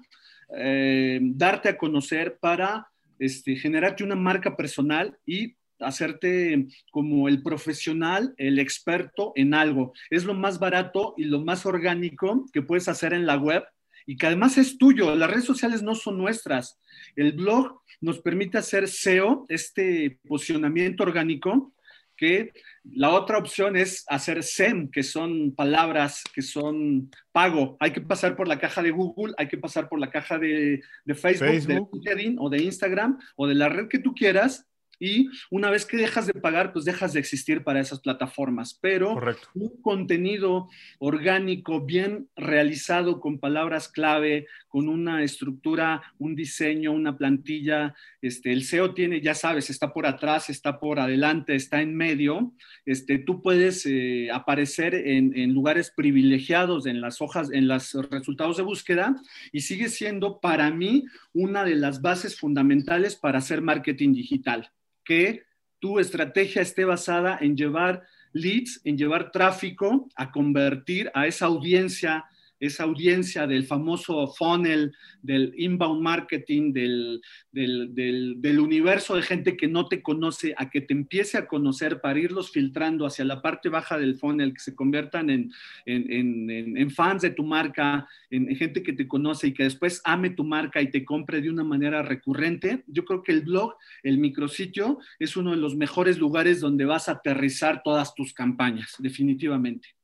eh, darte a conocer, para este, generarte una marca personal y hacerte como el profesional, el experto en algo. Es lo más barato y lo más orgánico que puedes hacer en la web y que además es tuyo. Las redes sociales no son nuestras. El blog nos permite hacer SEO, este posicionamiento orgánico, que la otra opción es hacer SEM, que son palabras que son pago. Hay que pasar por la caja de Google, hay que pasar por la caja de, Facebook, Facebook, de LinkedIn o de Instagram o de la red que tú quieras y una vez que dejas de pagar, pues dejas de existir para esas plataformas. Pero un contenido orgánico, bien realizado, con palabras clave, con una estructura, un diseño, una plantilla, este, el SEO tiene, ya sabes, está por atrás, está por adelante, está en medio. Este, tú puedes eh, aparecer en, en lugares privilegiados en las hojas, en los resultados de búsqueda y sigue siendo para mí una de las bases fundamentales para hacer marketing digital que tu estrategia esté basada en llevar leads, en llevar tráfico a convertir a esa audiencia esa audiencia del famoso funnel, del inbound marketing, del, del, universo de gente que no te conoce, a que te empiece a conocer para irlos filtrando hacia la parte baja del funnel, que se conviertan en, en, fans de tu marca, en, gente que te conoce y que después ame tu marca y te compre de una manera recurrente. Yo creo que el blog, el micrositio, es uno de los mejores lugares donde vas a aterrizar todas tus campañas, definitivamente.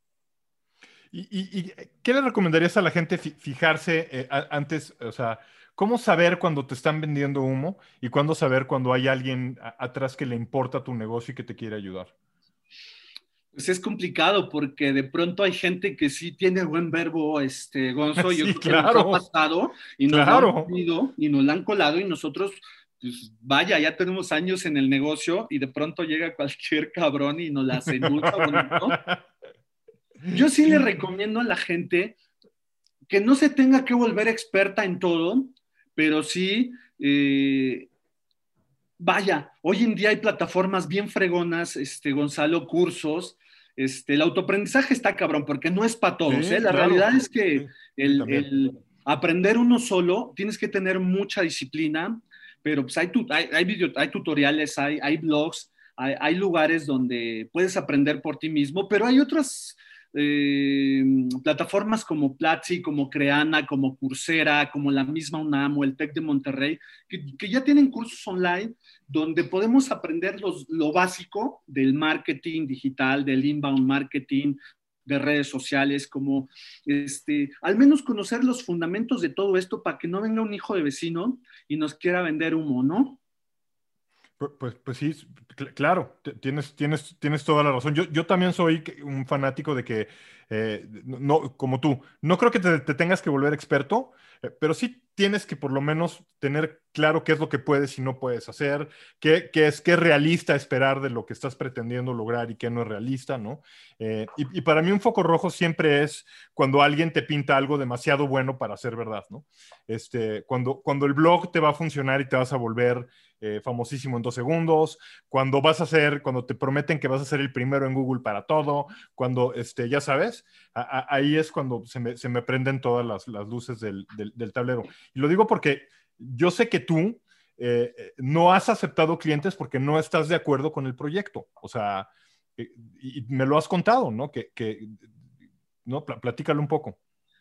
¿Y, qué le recomendarías a la gente fijarse eh, antes, o sea, cómo saber cuando te están vendiendo humo y cuándo saber cuando hay alguien atrás que le importa tu negocio y que te quiere ayudar? Pues es complicado porque de pronto hay gente que sí tiene buen verbo, este, Gonzo, [LAUGHS] y claro. ha pasado y nos claro. han y nos la han colado y nosotros pues vaya, ya tenemos años en el negocio y de pronto llega cualquier cabrón y nos la hace bonito. [LAUGHS] Yo sí le recomiendo a la gente que no se tenga que volver experta en todo, pero sí, eh, vaya, hoy en día hay plataformas bien fregonas, este, Gonzalo, cursos. Este, el autoaprendizaje está cabrón, porque no es para todos. ¿eh? La realidad es que el, aprender uno solo, tienes que tener mucha disciplina, pero pues hay, hay, hay, tutoriales, hay, hay blogs, hay, hay, lugares donde puedes aprender por ti mismo, pero hay otras eh, plataformas como Platzi, como Creana, como Coursera, como la misma UNAM o el TEC de Monterrey, que, ya tienen cursos online donde podemos aprender lo básico del marketing digital, del inbound marketing, de redes sociales, como este, al menos conocer los fundamentos de todo esto para que no venga un hijo de vecino y nos quiera vender humo, ¿no? Pues, pues sí, claro, tienes, tienes, tienes toda la razón. Yo, yo también soy un fanático de que, eh, no, como tú, no creo que te, tengas que volver experto, eh, pero sí tienes que por lo menos tener claro qué es lo que puedes y no puedes hacer, qué, qué es, qué realista esperar de lo que estás pretendiendo lograr y qué no es realista, ¿no? Eh, y, y, para mí un foco rojo siempre es cuando alguien te pinta algo demasiado bueno para ser verdad, ¿no? Este, cuando, cuando el blog te va a funcionar y te vas a volver eh, famosísimo en dos segundos, cuando vas a ser, cuando te prometen que vas a ser el primero en Google para todo, cuando, este, ya sabes, ahí es cuando se me, se me prenden todas las, las luces del, del, tablero. Y lo digo porque yo sé que tú eh, no has aceptado clientes porque no estás de acuerdo con el proyecto. O sea, eh, y me lo has contado, ¿no? Que, que ¿no? Platícalo un poco.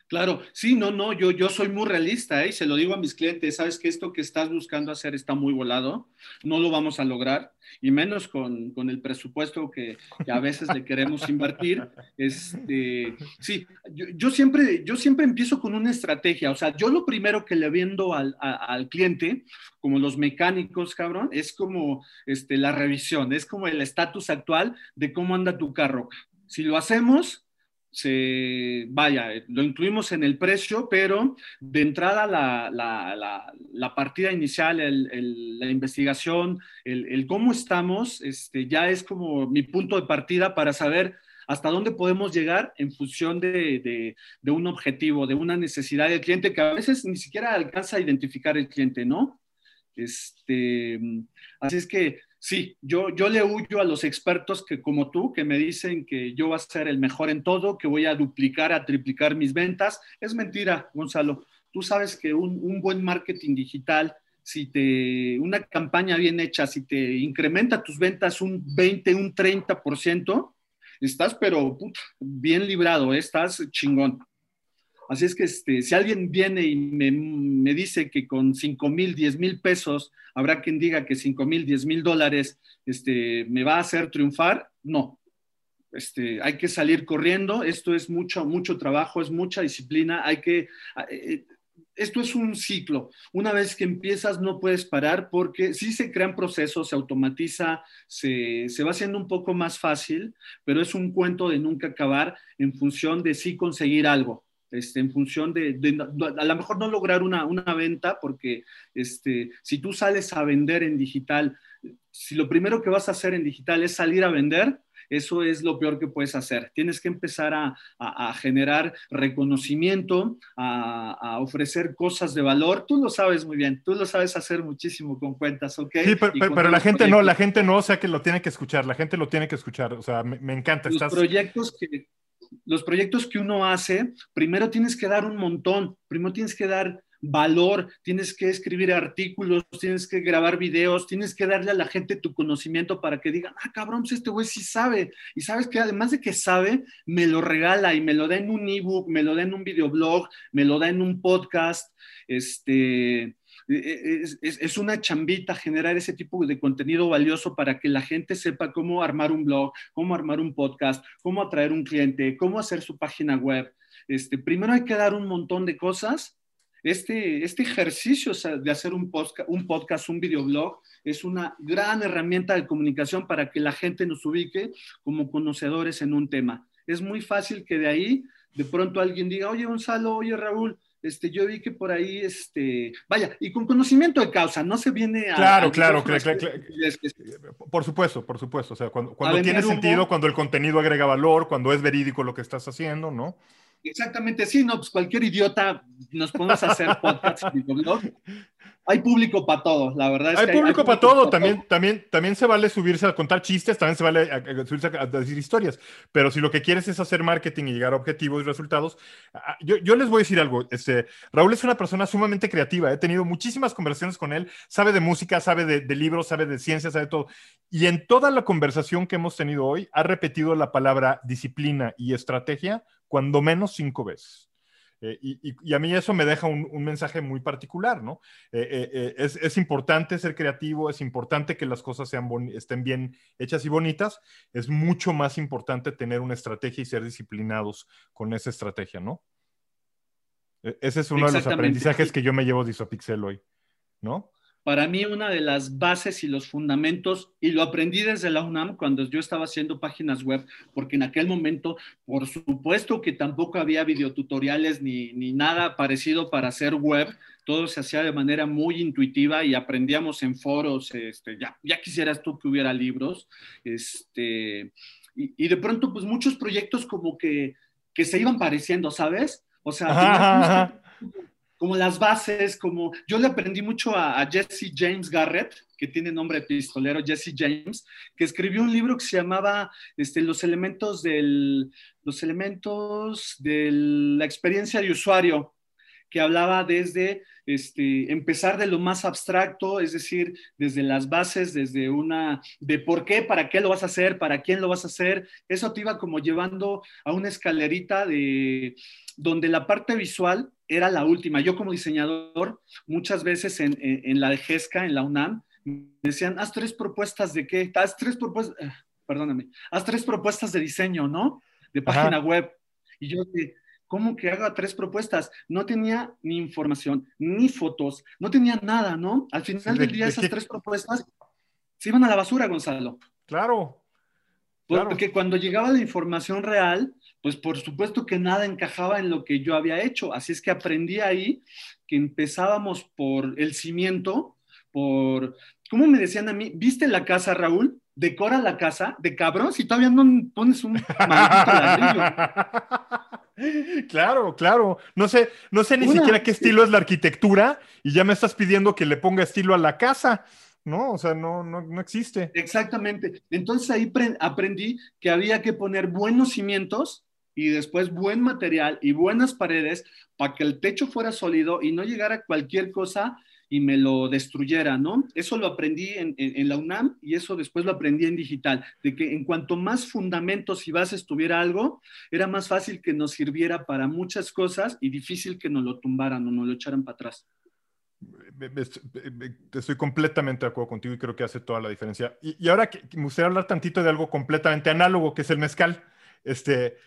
Claro, sí, no, no, yo, yo soy muy realista ¿eh? se lo digo a mis clientes, sabes que esto que estás buscando hacer está muy volado, no lo vamos a lograr, y menos con, con el presupuesto que, que, a veces le queremos invertir. Este, sí, yo, yo, siempre, yo siempre empiezo con una estrategia, o sea, yo lo primero que le vendo al, al cliente, como los mecánicos, cabrón, es como este, la revisión, es como el estatus actual de cómo anda tu carro. Si lo hacemos, se, vaya, lo incluimos en el precio, pero de entrada la, la, la, partida inicial, el, el, la investigación, el, cómo estamos, este, ya es como mi punto de partida para saber hasta dónde podemos llegar en función de, de, de, un objetivo, de una necesidad del cliente que a veces ni siquiera alcanza a identificar el cliente, ¿no? Este, así es que Sí, yo, yo le huyo a los expertos que como tú, que me dicen que yo voy a ser el mejor en todo, que voy a duplicar, a triplicar mis ventas. Es mentira, Gonzalo. Tú sabes que un, un buen marketing digital, si te, una campaña bien hecha, si te incrementa tus ventas un 20, un 30%, estás pero bien librado, ¿eh? estás chingón. Así es que este, si alguien viene y me, me dice que con 5 mil, 10 mil pesos, habrá quien diga que 5 mil, 10 mil dólares este, me va a hacer triunfar, no. Este, hay que salir corriendo, esto es mucho, mucho trabajo, es mucha disciplina, hay que... Eh, esto es un ciclo. Una vez que empiezas no puedes parar porque sí se crean procesos, se automatiza, se, se, va haciendo un poco más fácil, pero es un cuento de nunca acabar en función de sí conseguir algo. Este, en función de, de, a lo mejor no lograr una, una venta, porque este, si tú sales a vender en digital, si lo primero que vas a hacer en digital es salir a vender, eso es lo peor que puedes hacer. Tienes que empezar a, a, a generar reconocimiento, a, a, ofrecer cosas de valor. Tú lo sabes muy bien, tú lo sabes hacer muchísimo con cuentas, ¿ok? Sí, pero, pero, pero la gente proyectos. no, la gente no, o sea que lo tiene que escuchar, la gente lo tiene que escuchar, o sea, me, me encanta. Los estás... proyectos que, los proyectos que uno hace, primero tienes que dar un montón, primero tienes que dar valor, tienes que escribir artículos, tienes que grabar videos, tienes que darle a la gente tu conocimiento para que digan, ah, cabrón, pues este güey sí sabe. Y sabes que además de que sabe, me lo regala y me lo da en un ebook, me lo da en un videoblog, me lo da en un podcast. Este, es, es, es, una chambita generar ese tipo de contenido valioso para que la gente sepa cómo armar un blog, cómo armar un podcast, cómo atraer un cliente, cómo hacer su página web. Este, primero hay que dar un montón de cosas. Este, este ejercicio de hacer un podcast, un podcast, un videoblog, es una gran herramienta de comunicación para que la gente nos ubique como conocedores en un tema. Es muy fácil que de ahí de pronto alguien diga, oye Gonzalo, oye Raúl, este, yo vi que por ahí, este, vaya, y con conocimiento de causa, no se viene a... Claro, a claro, claro, claro, claro, Por supuesto, por supuesto, o sea, cuando, cuando tiene sentido, cuando el contenido agrega valor, cuando es verídico lo que estás haciendo, ¿no? Exactamente, sí, no, pues cualquier idiota nos podemos hacer [LAUGHS] podcast, ¿no? Hay público para todo, la verdad. Es hay, que público hay, hay, para todo, también, todo. También, también se vale subirse a contar chistes, también se vale a, a subirse a, a, decir historias, pero si lo que quieres es hacer marketing y llegar a objetivos y resultados, yo, yo les voy a decir algo, este, Raúl es una persona sumamente creativa, he tenido muchísimas conversaciones con él, sabe de música, sabe de, de libros, sabe de ciencia, sabe de todo, y en toda la conversación que hemos tenido hoy ha repetido la palabra disciplina y estrategia cuando menos cinco veces. Eh, y, y, a mí eso me deja un, un mensaje muy particular, ¿no? Eh, eh, eh es, es, importante ser creativo, es importante que las cosas sean estén bien hechas y bonitas, es mucho más importante tener una estrategia y ser disciplinados con esa estrategia, ¿no? E, ese es uno de los aprendizajes que yo me llevo de Isopixel hoy, ¿no? Para mí una de las bases y los fundamentos, y lo aprendí desde la UNAM cuando yo estaba haciendo páginas web, porque en aquel momento, por supuesto que tampoco había videotutoriales ni, ni nada parecido para hacer web, todo se hacía de manera muy intuitiva y aprendíamos en foros, este, ya, ya quisieras tú que hubiera libros, este, y, y de pronto pues muchos proyectos como que, que se iban pareciendo, ¿sabes? O sea, ajá, como las bases, como yo le aprendí mucho a, Jesse James Garrett, que tiene nombre pistolero, Jesse James, que escribió un libro que se llamaba este, Los elementos del, los elementos de la experiencia de usuario. que hablaba desde este, empezar de lo más abstracto, es decir, desde las bases, desde una, de por qué, para qué lo vas a hacer, para quién lo vas a hacer. Eso te iba como llevando a una escalerita de donde la parte visual era la última. Yo como diseñador, muchas veces en, en, la de GESCA, en la UNAM, me decían, haz tres propuestas de qué, haz tres propuestas, eh, perdóname, haz tres propuestas de diseño, ¿no? De página web. Y yo, ¿cómo que haga tres propuestas? No tenía ni información, ni fotos, no tenía nada, ¿no? Al final del día esas tres propuestas se iban a la basura, Gonzalo. Claro. Porque cuando llegaba la información real, pues por supuesto que nada encajaba en lo que yo había hecho. Así es que aprendí ahí que empezábamos por el cimiento, por, ¿cómo me decían a mí? ¿Viste la casa, Raúl? Decora la casa, de cabrón, si todavía no pones un ladrillo. [LAUGHS] Claro, claro. No sé, no sé ni siquiera qué estilo es la arquitectura y ya me estás pidiendo que le ponga estilo a la casa. ¿no? O sea, no, no, no existe. Exactamente. Entonces ahí aprendí que había que poner buenos cimientos y después buen material y buenas paredes para que el techo fuera sólido y no llegara cualquier cosa y me lo destruyera, ¿no? Eso lo aprendí en, en, la UNAM y eso después lo aprendí en digital, de que en cuanto más fundamentos y bases tuviera algo, era más fácil que nos sirviera para muchas cosas y difícil que nos lo tumbaran o nos lo echaran para atrás. Estoy completamente de acuerdo contigo y creo que hace toda la diferencia. Y, ahora que, me gustaría hablar tantito de algo completamente análogo, que es el mezcal. Este,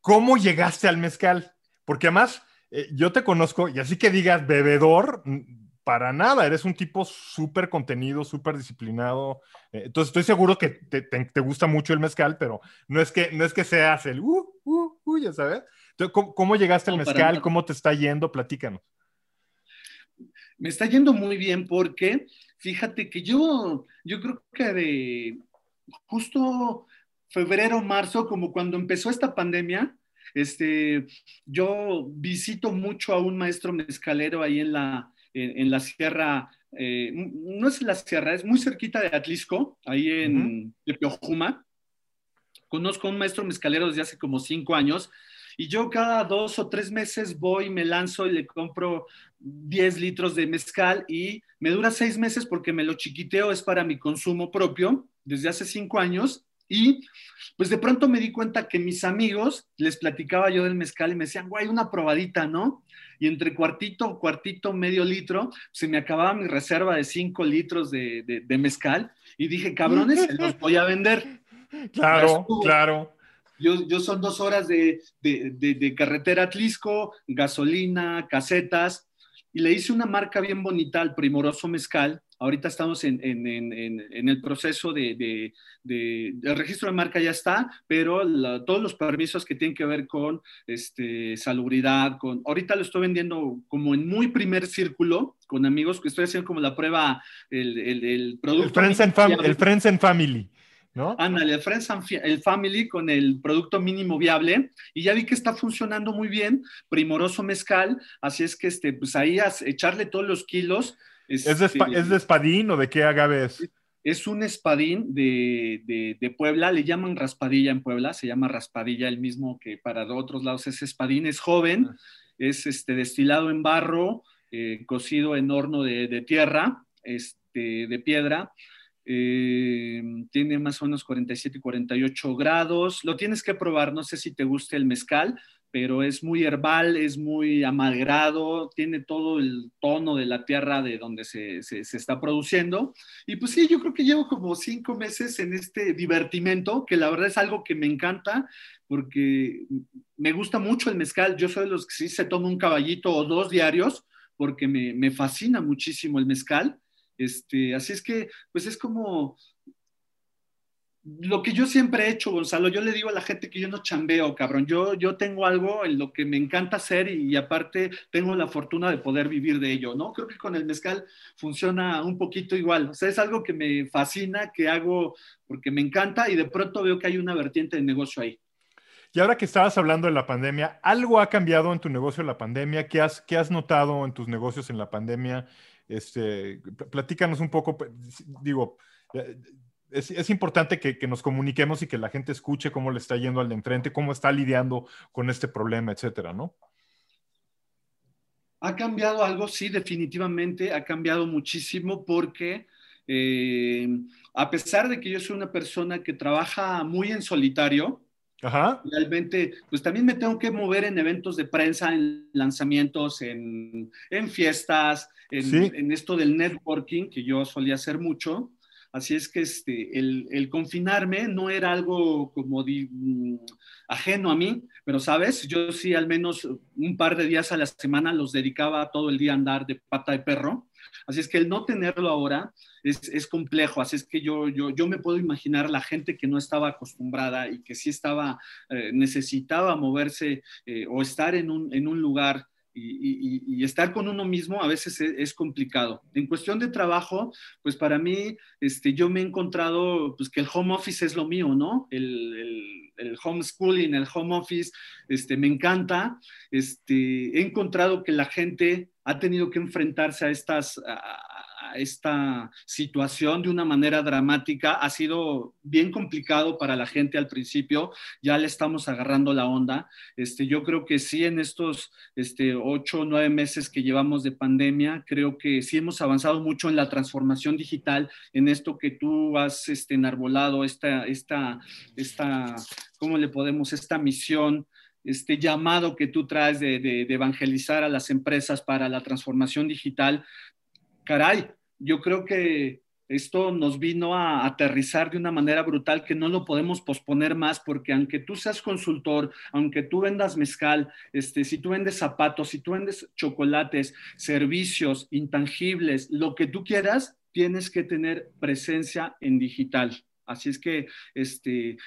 ¿Cómo llegaste al mezcal? Porque además, eh, yo te conozco y así que digas bebedor, para nada, eres un tipo súper contenido, súper disciplinado. Eh, entonces estoy seguro que te, gusta mucho el mezcal, pero no es que, no es que seas el, uh, uh, uh, ya sabes. ¿cómo, llegaste al mezcal? ¿Cómo te está yendo? Platícanos me está yendo muy bien porque fíjate que yo, yo creo que de justo febrero, marzo, como cuando empezó esta pandemia, este, yo visito mucho a un maestro mezcalero ahí en la, en, la sierra, eh, no es la sierra, es muy cerquita de Atlisco, ahí en uh Conozco a un maestro mezcalero desde hace como cinco años y yo cada dos o tres meses voy, me lanzo y le compro 10 litros de mezcal y me dura seis meses porque me lo chiquiteo, es para mi consumo propio desde hace cinco años. Y pues de pronto me di cuenta que mis amigos, les platicaba yo del mezcal y me decían, guay, una probadita, ¿no? Y entre cuartito, cuartito, medio litro, se me acababa mi reserva de cinco litros de, mezcal. Y dije, cabrones, los voy a vender. [LAUGHS] Claro, claro. Yo, son dos horas de, carretera a Tlisco, gasolina, casetas, y le hice una marca bien bonita al Primoroso Mezcal. Ahorita estamos en, el proceso de, El registro de marca ya está, pero todos los permisos que tienen que ver con este, salubridad, con... Ahorita lo estoy vendiendo como en muy primer círculo, con amigos que estoy haciendo como la prueba, el, el, producto. El el Friends and Family. ¿no? Ándale, el Friends el Family con el producto mínimo viable y ya vi que está funcionando muy bien, primoroso mezcal, así es que este, pues ahí a echarle todos los kilos. ¿Es, de ¿Es, de espadín o de qué agave es? Es un espadín de, de, Puebla, le llaman raspadilla en Puebla, se llama raspadilla el mismo que para otros lados es espadín, es joven, ah. es este, destilado en barro, eh, cocido en horno de, de tierra, este, de piedra, eh, tiene más o menos 47 y 48 grados. Lo tienes que probar, no sé si te gusta el mezcal, pero es muy herbal, es muy amagrado, tiene todo el tono de la tierra de donde se, se, está produciendo. Y pues sí, yo creo que llevo como cinco meses en este divertimento, que la verdad es algo que me encanta, porque me gusta mucho el mezcal. Yo soy de los que sí se toma un caballito o dos diarios, porque me, me fascina muchísimo el mezcal. Este, así es que, pues es como lo que yo siempre he hecho, Gonzalo. Yo le digo a la gente que yo no chambeo, cabrón. Yo, yo tengo algo en lo que me encanta hacer y, aparte tengo la fortuna de poder vivir de ello, ¿no? Creo que con el mezcal funciona un poquito igual. O sea, es algo que me fascina, que hago porque me encanta y de pronto veo que hay una vertiente de negocio ahí. Y ahora que estabas hablando de la pandemia, ¿algo ha cambiado en tu negocio en la pandemia? ¿Qué has, qué has notado en tus negocios en la pandemia? Este, platícanos un poco, pues, digo, eh, es, importante que, nos comuniquemos y que la gente escuche cómo le está yendo al de enfrente, cómo está lidiando con este problema, etcétera, ¿no? Ha cambiado algo, sí, definitivamente ha cambiado muchísimo porque eh, a pesar de que yo soy una persona que trabaja muy en solitario, realmente, pues también me tengo que mover en eventos de prensa, en lanzamientos, en, fiestas, en, esto del networking, que yo solía hacer mucho. Así es que este, el, confinarme no era algo como mm, ajeno a mí, pero sabes, yo sí al menos un par de días a la semana los dedicaba todo el día a andar de pata de perro. Así es que el no tenerlo ahora es, complejo. Así es que yo, yo, yo, me puedo imaginar la gente que no estaba acostumbrada y que sí estaba, eh, necesitaba moverse eh, o estar en un, en un lugar y, estar con uno mismo a veces es, complicado. En cuestión de trabajo, pues para mí, este, yo me he encontrado pues, que el home office es lo mío, ¿no? El, el, el homeschooling, el home office, este, me encanta. Este, he encontrado que la gente ha tenido que enfrentarse a estas, esta situación de una manera dramática. Ha sido bien complicado para la gente al principio, ya le estamos agarrando la onda. Este, yo creo que sí, en estos este, ocho o nueve meses que llevamos de pandemia, creo que sí hemos avanzado mucho en la transformación digital, en esto que tú has este, enarbolado, esta, esta, esta, ¿cómo le podemos? Esta misión este llamado que tú traes de, de, evangelizar a las empresas para la transformación digital, caray, yo creo que esto nos vino a aterrizar de una manera brutal que no lo podemos posponer más porque aunque tú seas consultor, aunque tú vendas mezcal, este, si tú vendes zapatos, si tú vendes chocolates, servicios intangibles, lo que tú quieras, tienes que tener presencia en digital. Así es que, este,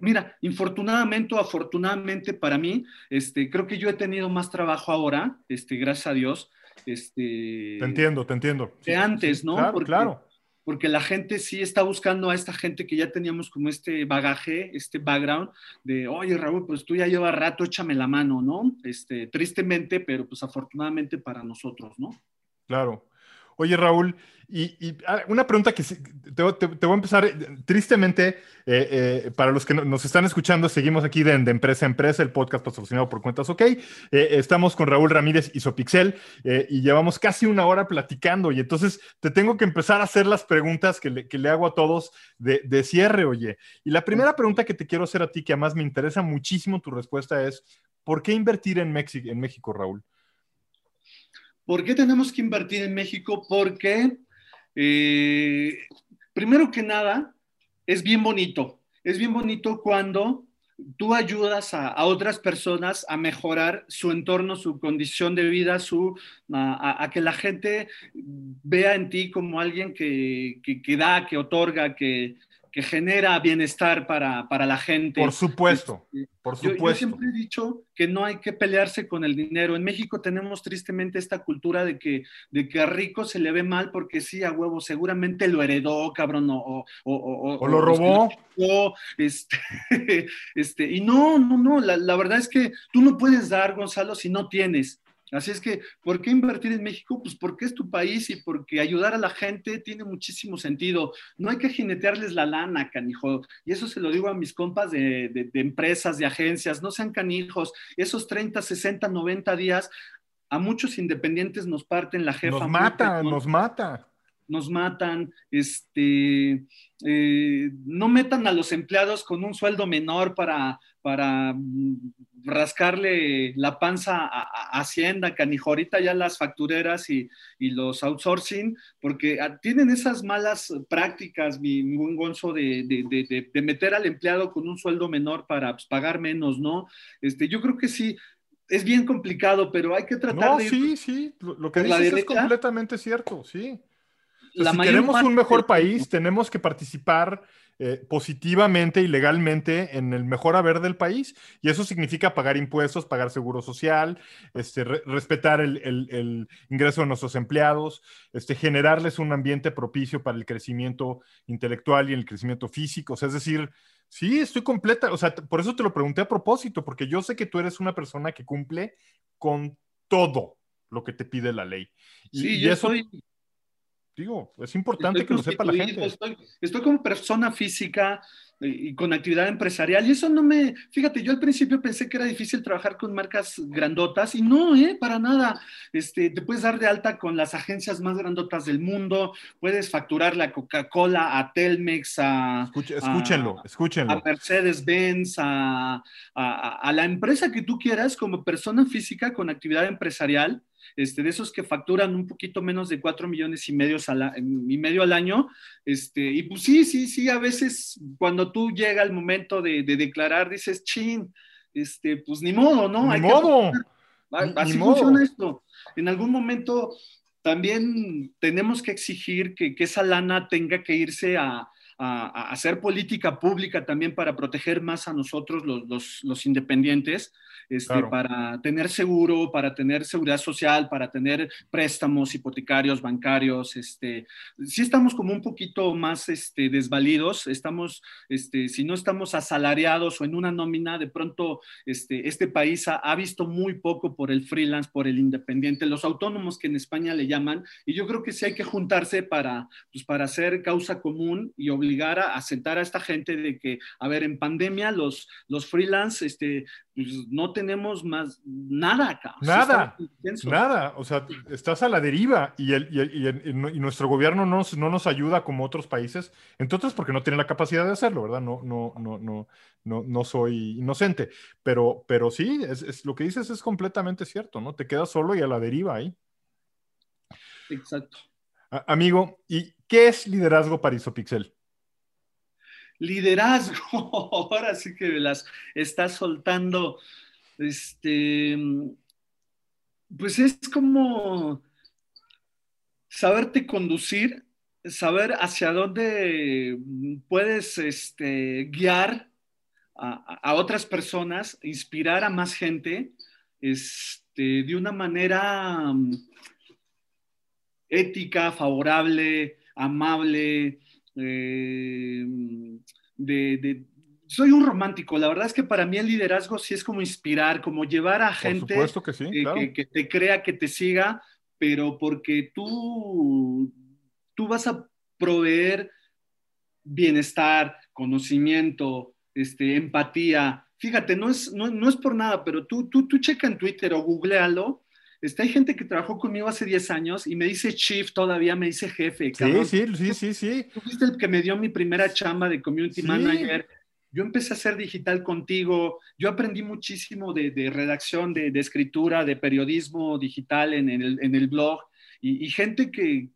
mira, infortunadamente o afortunadamente para mí, este, creo que yo he tenido más trabajo ahora, este, gracias a Dios, este, te entiendo, te entiendo. De antes, ¿no? Claro, porque, claro. Porque la gente sí está buscando a esta gente que ya teníamos como este bagaje, este background de, oye Raúl, pues tú ya llevas rato, échame la mano, ¿no? Este, tristemente, pero pues afortunadamente para nosotros, ¿no? Claro. Oye, Raúl, y, ah, una pregunta que te, voy a empezar eh, tristemente, eh, eh, para los que nos están escuchando, seguimos aquí de, Empresa a Empresa, el podcast patrocinado por Cuentas OK. estamos con Raúl Ramírez y Sopixel y llevamos casi una hora platicando y entonces te tengo que empezar a hacer las preguntas que le, hago a todos de, cierre, oye. Y la primera pregunta que te quiero hacer a ti, que además me interesa muchísimo tu respuesta es, ¿por qué invertir en, México, en México, Raúl? ¿Por qué tenemos que invertir en México? Porque, eh, primero que nada, es bien bonito. Es bien bonito cuando tú ayudas a, otras personas a mejorar su entorno, su condición de vida, a, que la gente vea en ti como alguien que, que da, que otorga, que, que genera bienestar para, para la gente. Por supuesto, este, por supuesto. Yo, siempre he dicho que no hay que pelearse con el dinero. En México tenemos tristemente esta cultura de que, de que a rico se le ve mal porque sí, a huevo, seguramente lo heredó, cabrón, o, o, o, lo robó. Este, [LAUGHS] este, y no, no, no, la, la verdad es que tú no puedes dar, Gonzalo, si no tienes. Así es que, ¿por qué invertir en México? Pues porque es tu país y porque ayudar a la gente tiene muchísimo sentido. No hay que jinetearles la lana, canijo. Y eso se lo digo a mis compas de, empresas, de agencias. No sean canijos. Esos 30, 60, 90 días, a muchos independientes nos parten la jefa. Nos mata, nos mata nos matan, este, eh, no metan a los empleados con un sueldo menor para, para mm, rascarle la panza a, Hacienda, canijo, ahorita ya las factureras y, los outsourcing, porque ah, tienen esas malas prácticas, mi, buen gonzo, de, meter al empleado con un sueldo menor para pues, pagar menos, ¿no? Este, yo creo que sí, es bien complicado, pero hay que tratar no, Sí, sí, lo, que dices es completamente cierto, sí si queremos un mejor país, tenemos que participar eh, positivamente y legalmente en el mejor haber del país. Y eso significa pagar impuestos, pagar seguro social, este, respetar el, ingreso de nuestros empleados, este, generarles un ambiente propicio para el crecimiento intelectual y el crecimiento físico. es decir, sí, estoy completa. O sea, por eso te lo pregunté a propósito, porque yo sé que tú eres una persona que cumple con todo lo que te pide la ley. Y, sí, yo eso... Digo, es importante que lo sepa la gente. Estoy, estoy como persona física, y con actividad empresarial. Y eso no me, fíjate, yo al principio pensé que era difícil trabajar con marcas grandotas y no, ¿eh? Para nada. Este, te puedes dar de alta con las agencias más grandotas del mundo, puedes facturar la Coca-Cola, a Telmex, a... escúchenlo, escúchenlo. A Mercedes-Benz, a, a la empresa que tú quieras como persona física con actividad empresarial este, de esos que facturan un poquito menos de 4 millones y, medio al, y medio al año. Este, y pues sí, sí, sí, a veces cuando tú llega el momento de, declarar, dices, chin, este, pues ni modo, ¿no? Ni modo. Así funciona esto. En algún momento también tenemos que exigir que, esa lana tenga que irse a, hacer política pública también para proteger más a nosotros los, los independientes este, para tener seguro, para tener seguridad social, para tener préstamos hipotecarios, bancarios. Este, sí estamos como un poquito más este, desvalidos, estamos, este, si no estamos asalariados o en una nómina, de pronto este, este país ha, ha visto muy poco por el freelance, por el independiente, los autónomos que en España le llaman, y yo creo que sí hay que juntarse para, pues, para hacer causa común y obligar a, a sentar a esta gente de que, a ver, en pandemia los, los freelance este, pues, no tenemos más nada acá. Nada, nada. O sea, estás a la deriva y, el, y, y, nuestro gobierno no nos, no nos, ayuda como otros países, entonces porque no tiene la capacidad de hacerlo, ¿verdad? No, no, no, no, no, no soy inocente, pero, pero sí, es, lo que dices es completamente cierto, ¿no? Te quedas solo y a la deriva ahí. Exacto. amigo, ¿y qué es liderazgo para Isopixel? Liderazgo, [LAUGHS] ahora sí que las está soltando, este, pues es como saberte conducir, saber hacia dónde puedes este, guiar a, otras personas, inspirar a más gente este, de una manera ética, favorable, amable, eh, de, soy un romántico. La verdad es que para mí el liderazgo sí es como inspirar, como llevar a gente que, te crea, que te siga, pero porque tú, tú vas a proveer bienestar, conocimiento, este, empatía. Fíjate, no es, no, es por nada, pero tú, tú, tú checa en Twitter o googlealo este, hay gente que trabajó conmigo hace 10 años y me dice chief todavía, me dice jefe. Sí, sí, sí, sí, sí. Tú fuiste el que me dio mi primera chamba de community manager. Yo empecé a hacer digital contigo. Yo aprendí muchísimo de, redacción, de, escritura, de periodismo digital en, el, blog. Y, gente que,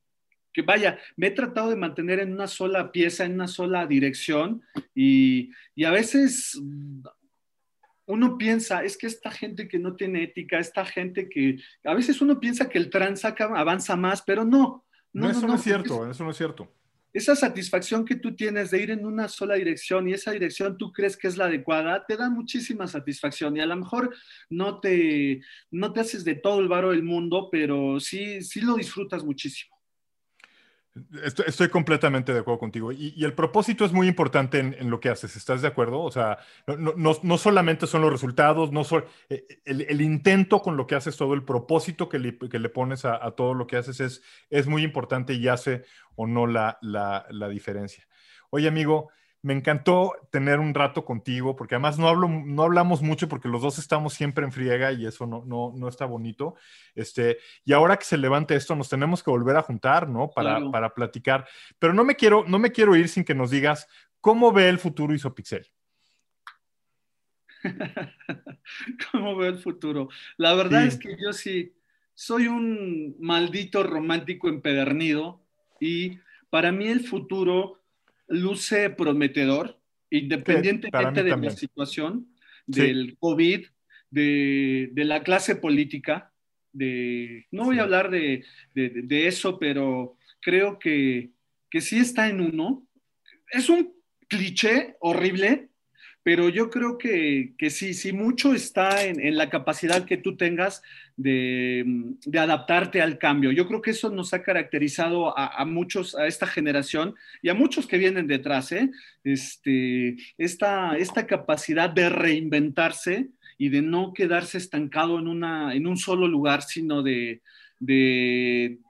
que, vaya, me he tratado de mantener en una sola pieza, en una sola dirección. Y, y a veces uno piensa, es que esta gente que no tiene ética, esta gente que a veces uno piensa que el trans avanza más, pero no. No, eso no, es cierto, eso no es cierto. Esa satisfacción que tú tienes de ir en una sola dirección y esa dirección tú crees que es la adecuada, te da muchísima satisfacción y a lo mejor no te, no te haces de todo el varo del mundo, pero sí, sí lo disfrutas muchísimo. Estoy, completamente de acuerdo contigo. Y, el propósito es muy importante en, lo que haces. ¿Estás de acuerdo? O sea, no, solamente son los resultados, no eh, el, intento con lo que haces, todo el propósito que le, pones a, todo lo que haces es, es muy importante y hace o no la, la diferencia. Oye, amigo, me encantó tener un rato contigo, porque además no, hablo, no hablamos mucho porque los dos estamos siempre en friega y eso no, no, no está bonito. Este, y ahora que se levante esto, nos tenemos que volver a juntar, ¿no? Para, para platicar. Pero no me, quiero, no me quiero ir sin que nos digas cómo ve el futuro Isopixel. [LAUGHS] ¿Cómo ve el futuro? La verdad es que yo sí soy un maldito romántico empedernido y para mí el futuro luce prometedor, independientemente de la situación, del COVID, de, la clase política. De, no voy a hablar de, eso, pero creo que, que sí está en uno. Es un cliché horrible, pero yo creo que, sí, sí, mucho está en, la capacidad que tú tengas de, adaptarte al cambio. Yo creo que eso nos ha caracterizado a, muchos, a esta generación y a muchos que vienen detrás, ¿eh? este, esta, esta capacidad de reinventarse y de no quedarse estancado en, una, en un solo lugar, sino de, de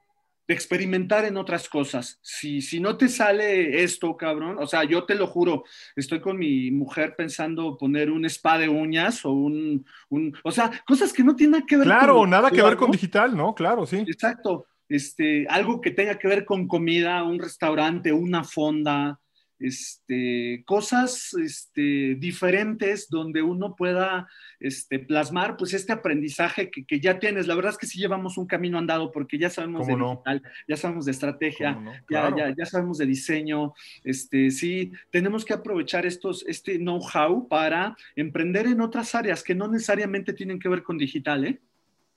experimentar en otras cosas. Si, si no te sale esto, cabrón, o sea, yo te lo juro, estoy con mi mujer pensando poner un spa de uñas o un, un o sea, cosas que no tienen que ver claro, con... Claro, nada que ver con digital, ¿no? Claro, sí. Exacto. Este, algo que tenga que ver con comida, un restaurante, una fonda, este, cosas este, diferentes donde uno pueda este, plasmar pues este aprendizaje que, ya tienes. La verdad es que sí llevamos un camino andado porque ya sabemos de digital, ya sabemos de estrategia, ya, ya, ya, sabemos de diseño. Este, sí, tenemos que aprovechar estos, este know-how para emprender en otras áreas que no necesariamente tienen que ver con digital, ¿eh?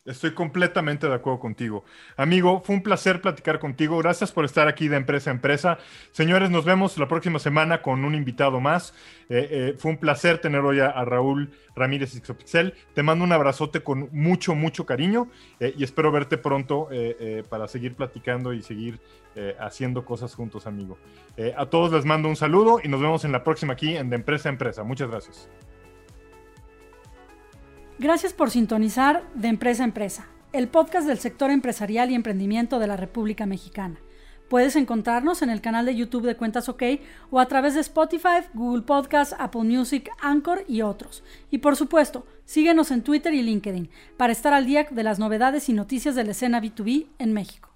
Estoy completamente de acuerdo contigo. Amigo, fue un placer platicar contigo. Gracias por estar aquí de empresa a empresa. Señores, nos vemos la próxima semana con un invitado más. Eh, eh, fue un placer tener hoy a, Raúl Ramírez Ixopixel. Te mando un abrazote con mucho, mucho cariño eh, y espero verte pronto para seguir platicando y seguir haciendo cosas juntos, amigo. a todos les mando un saludo y nos vemos en la próxima aquí en De Empresa a Empresa. Muchas gracias. Gracias por sintonizar de Empresa a Empresa, el podcast del sector empresarial y emprendimiento de la República Mexicana. Puedes encontrarnos en el canal de YouTube de Cuentas OK o a través de Spotify, Google Podcasts, Apple Music, Anchor y otros. Y por supuesto, síguenos en Twitter y LinkedIn para estar al día de las novedades y noticias de la escena B2B en México.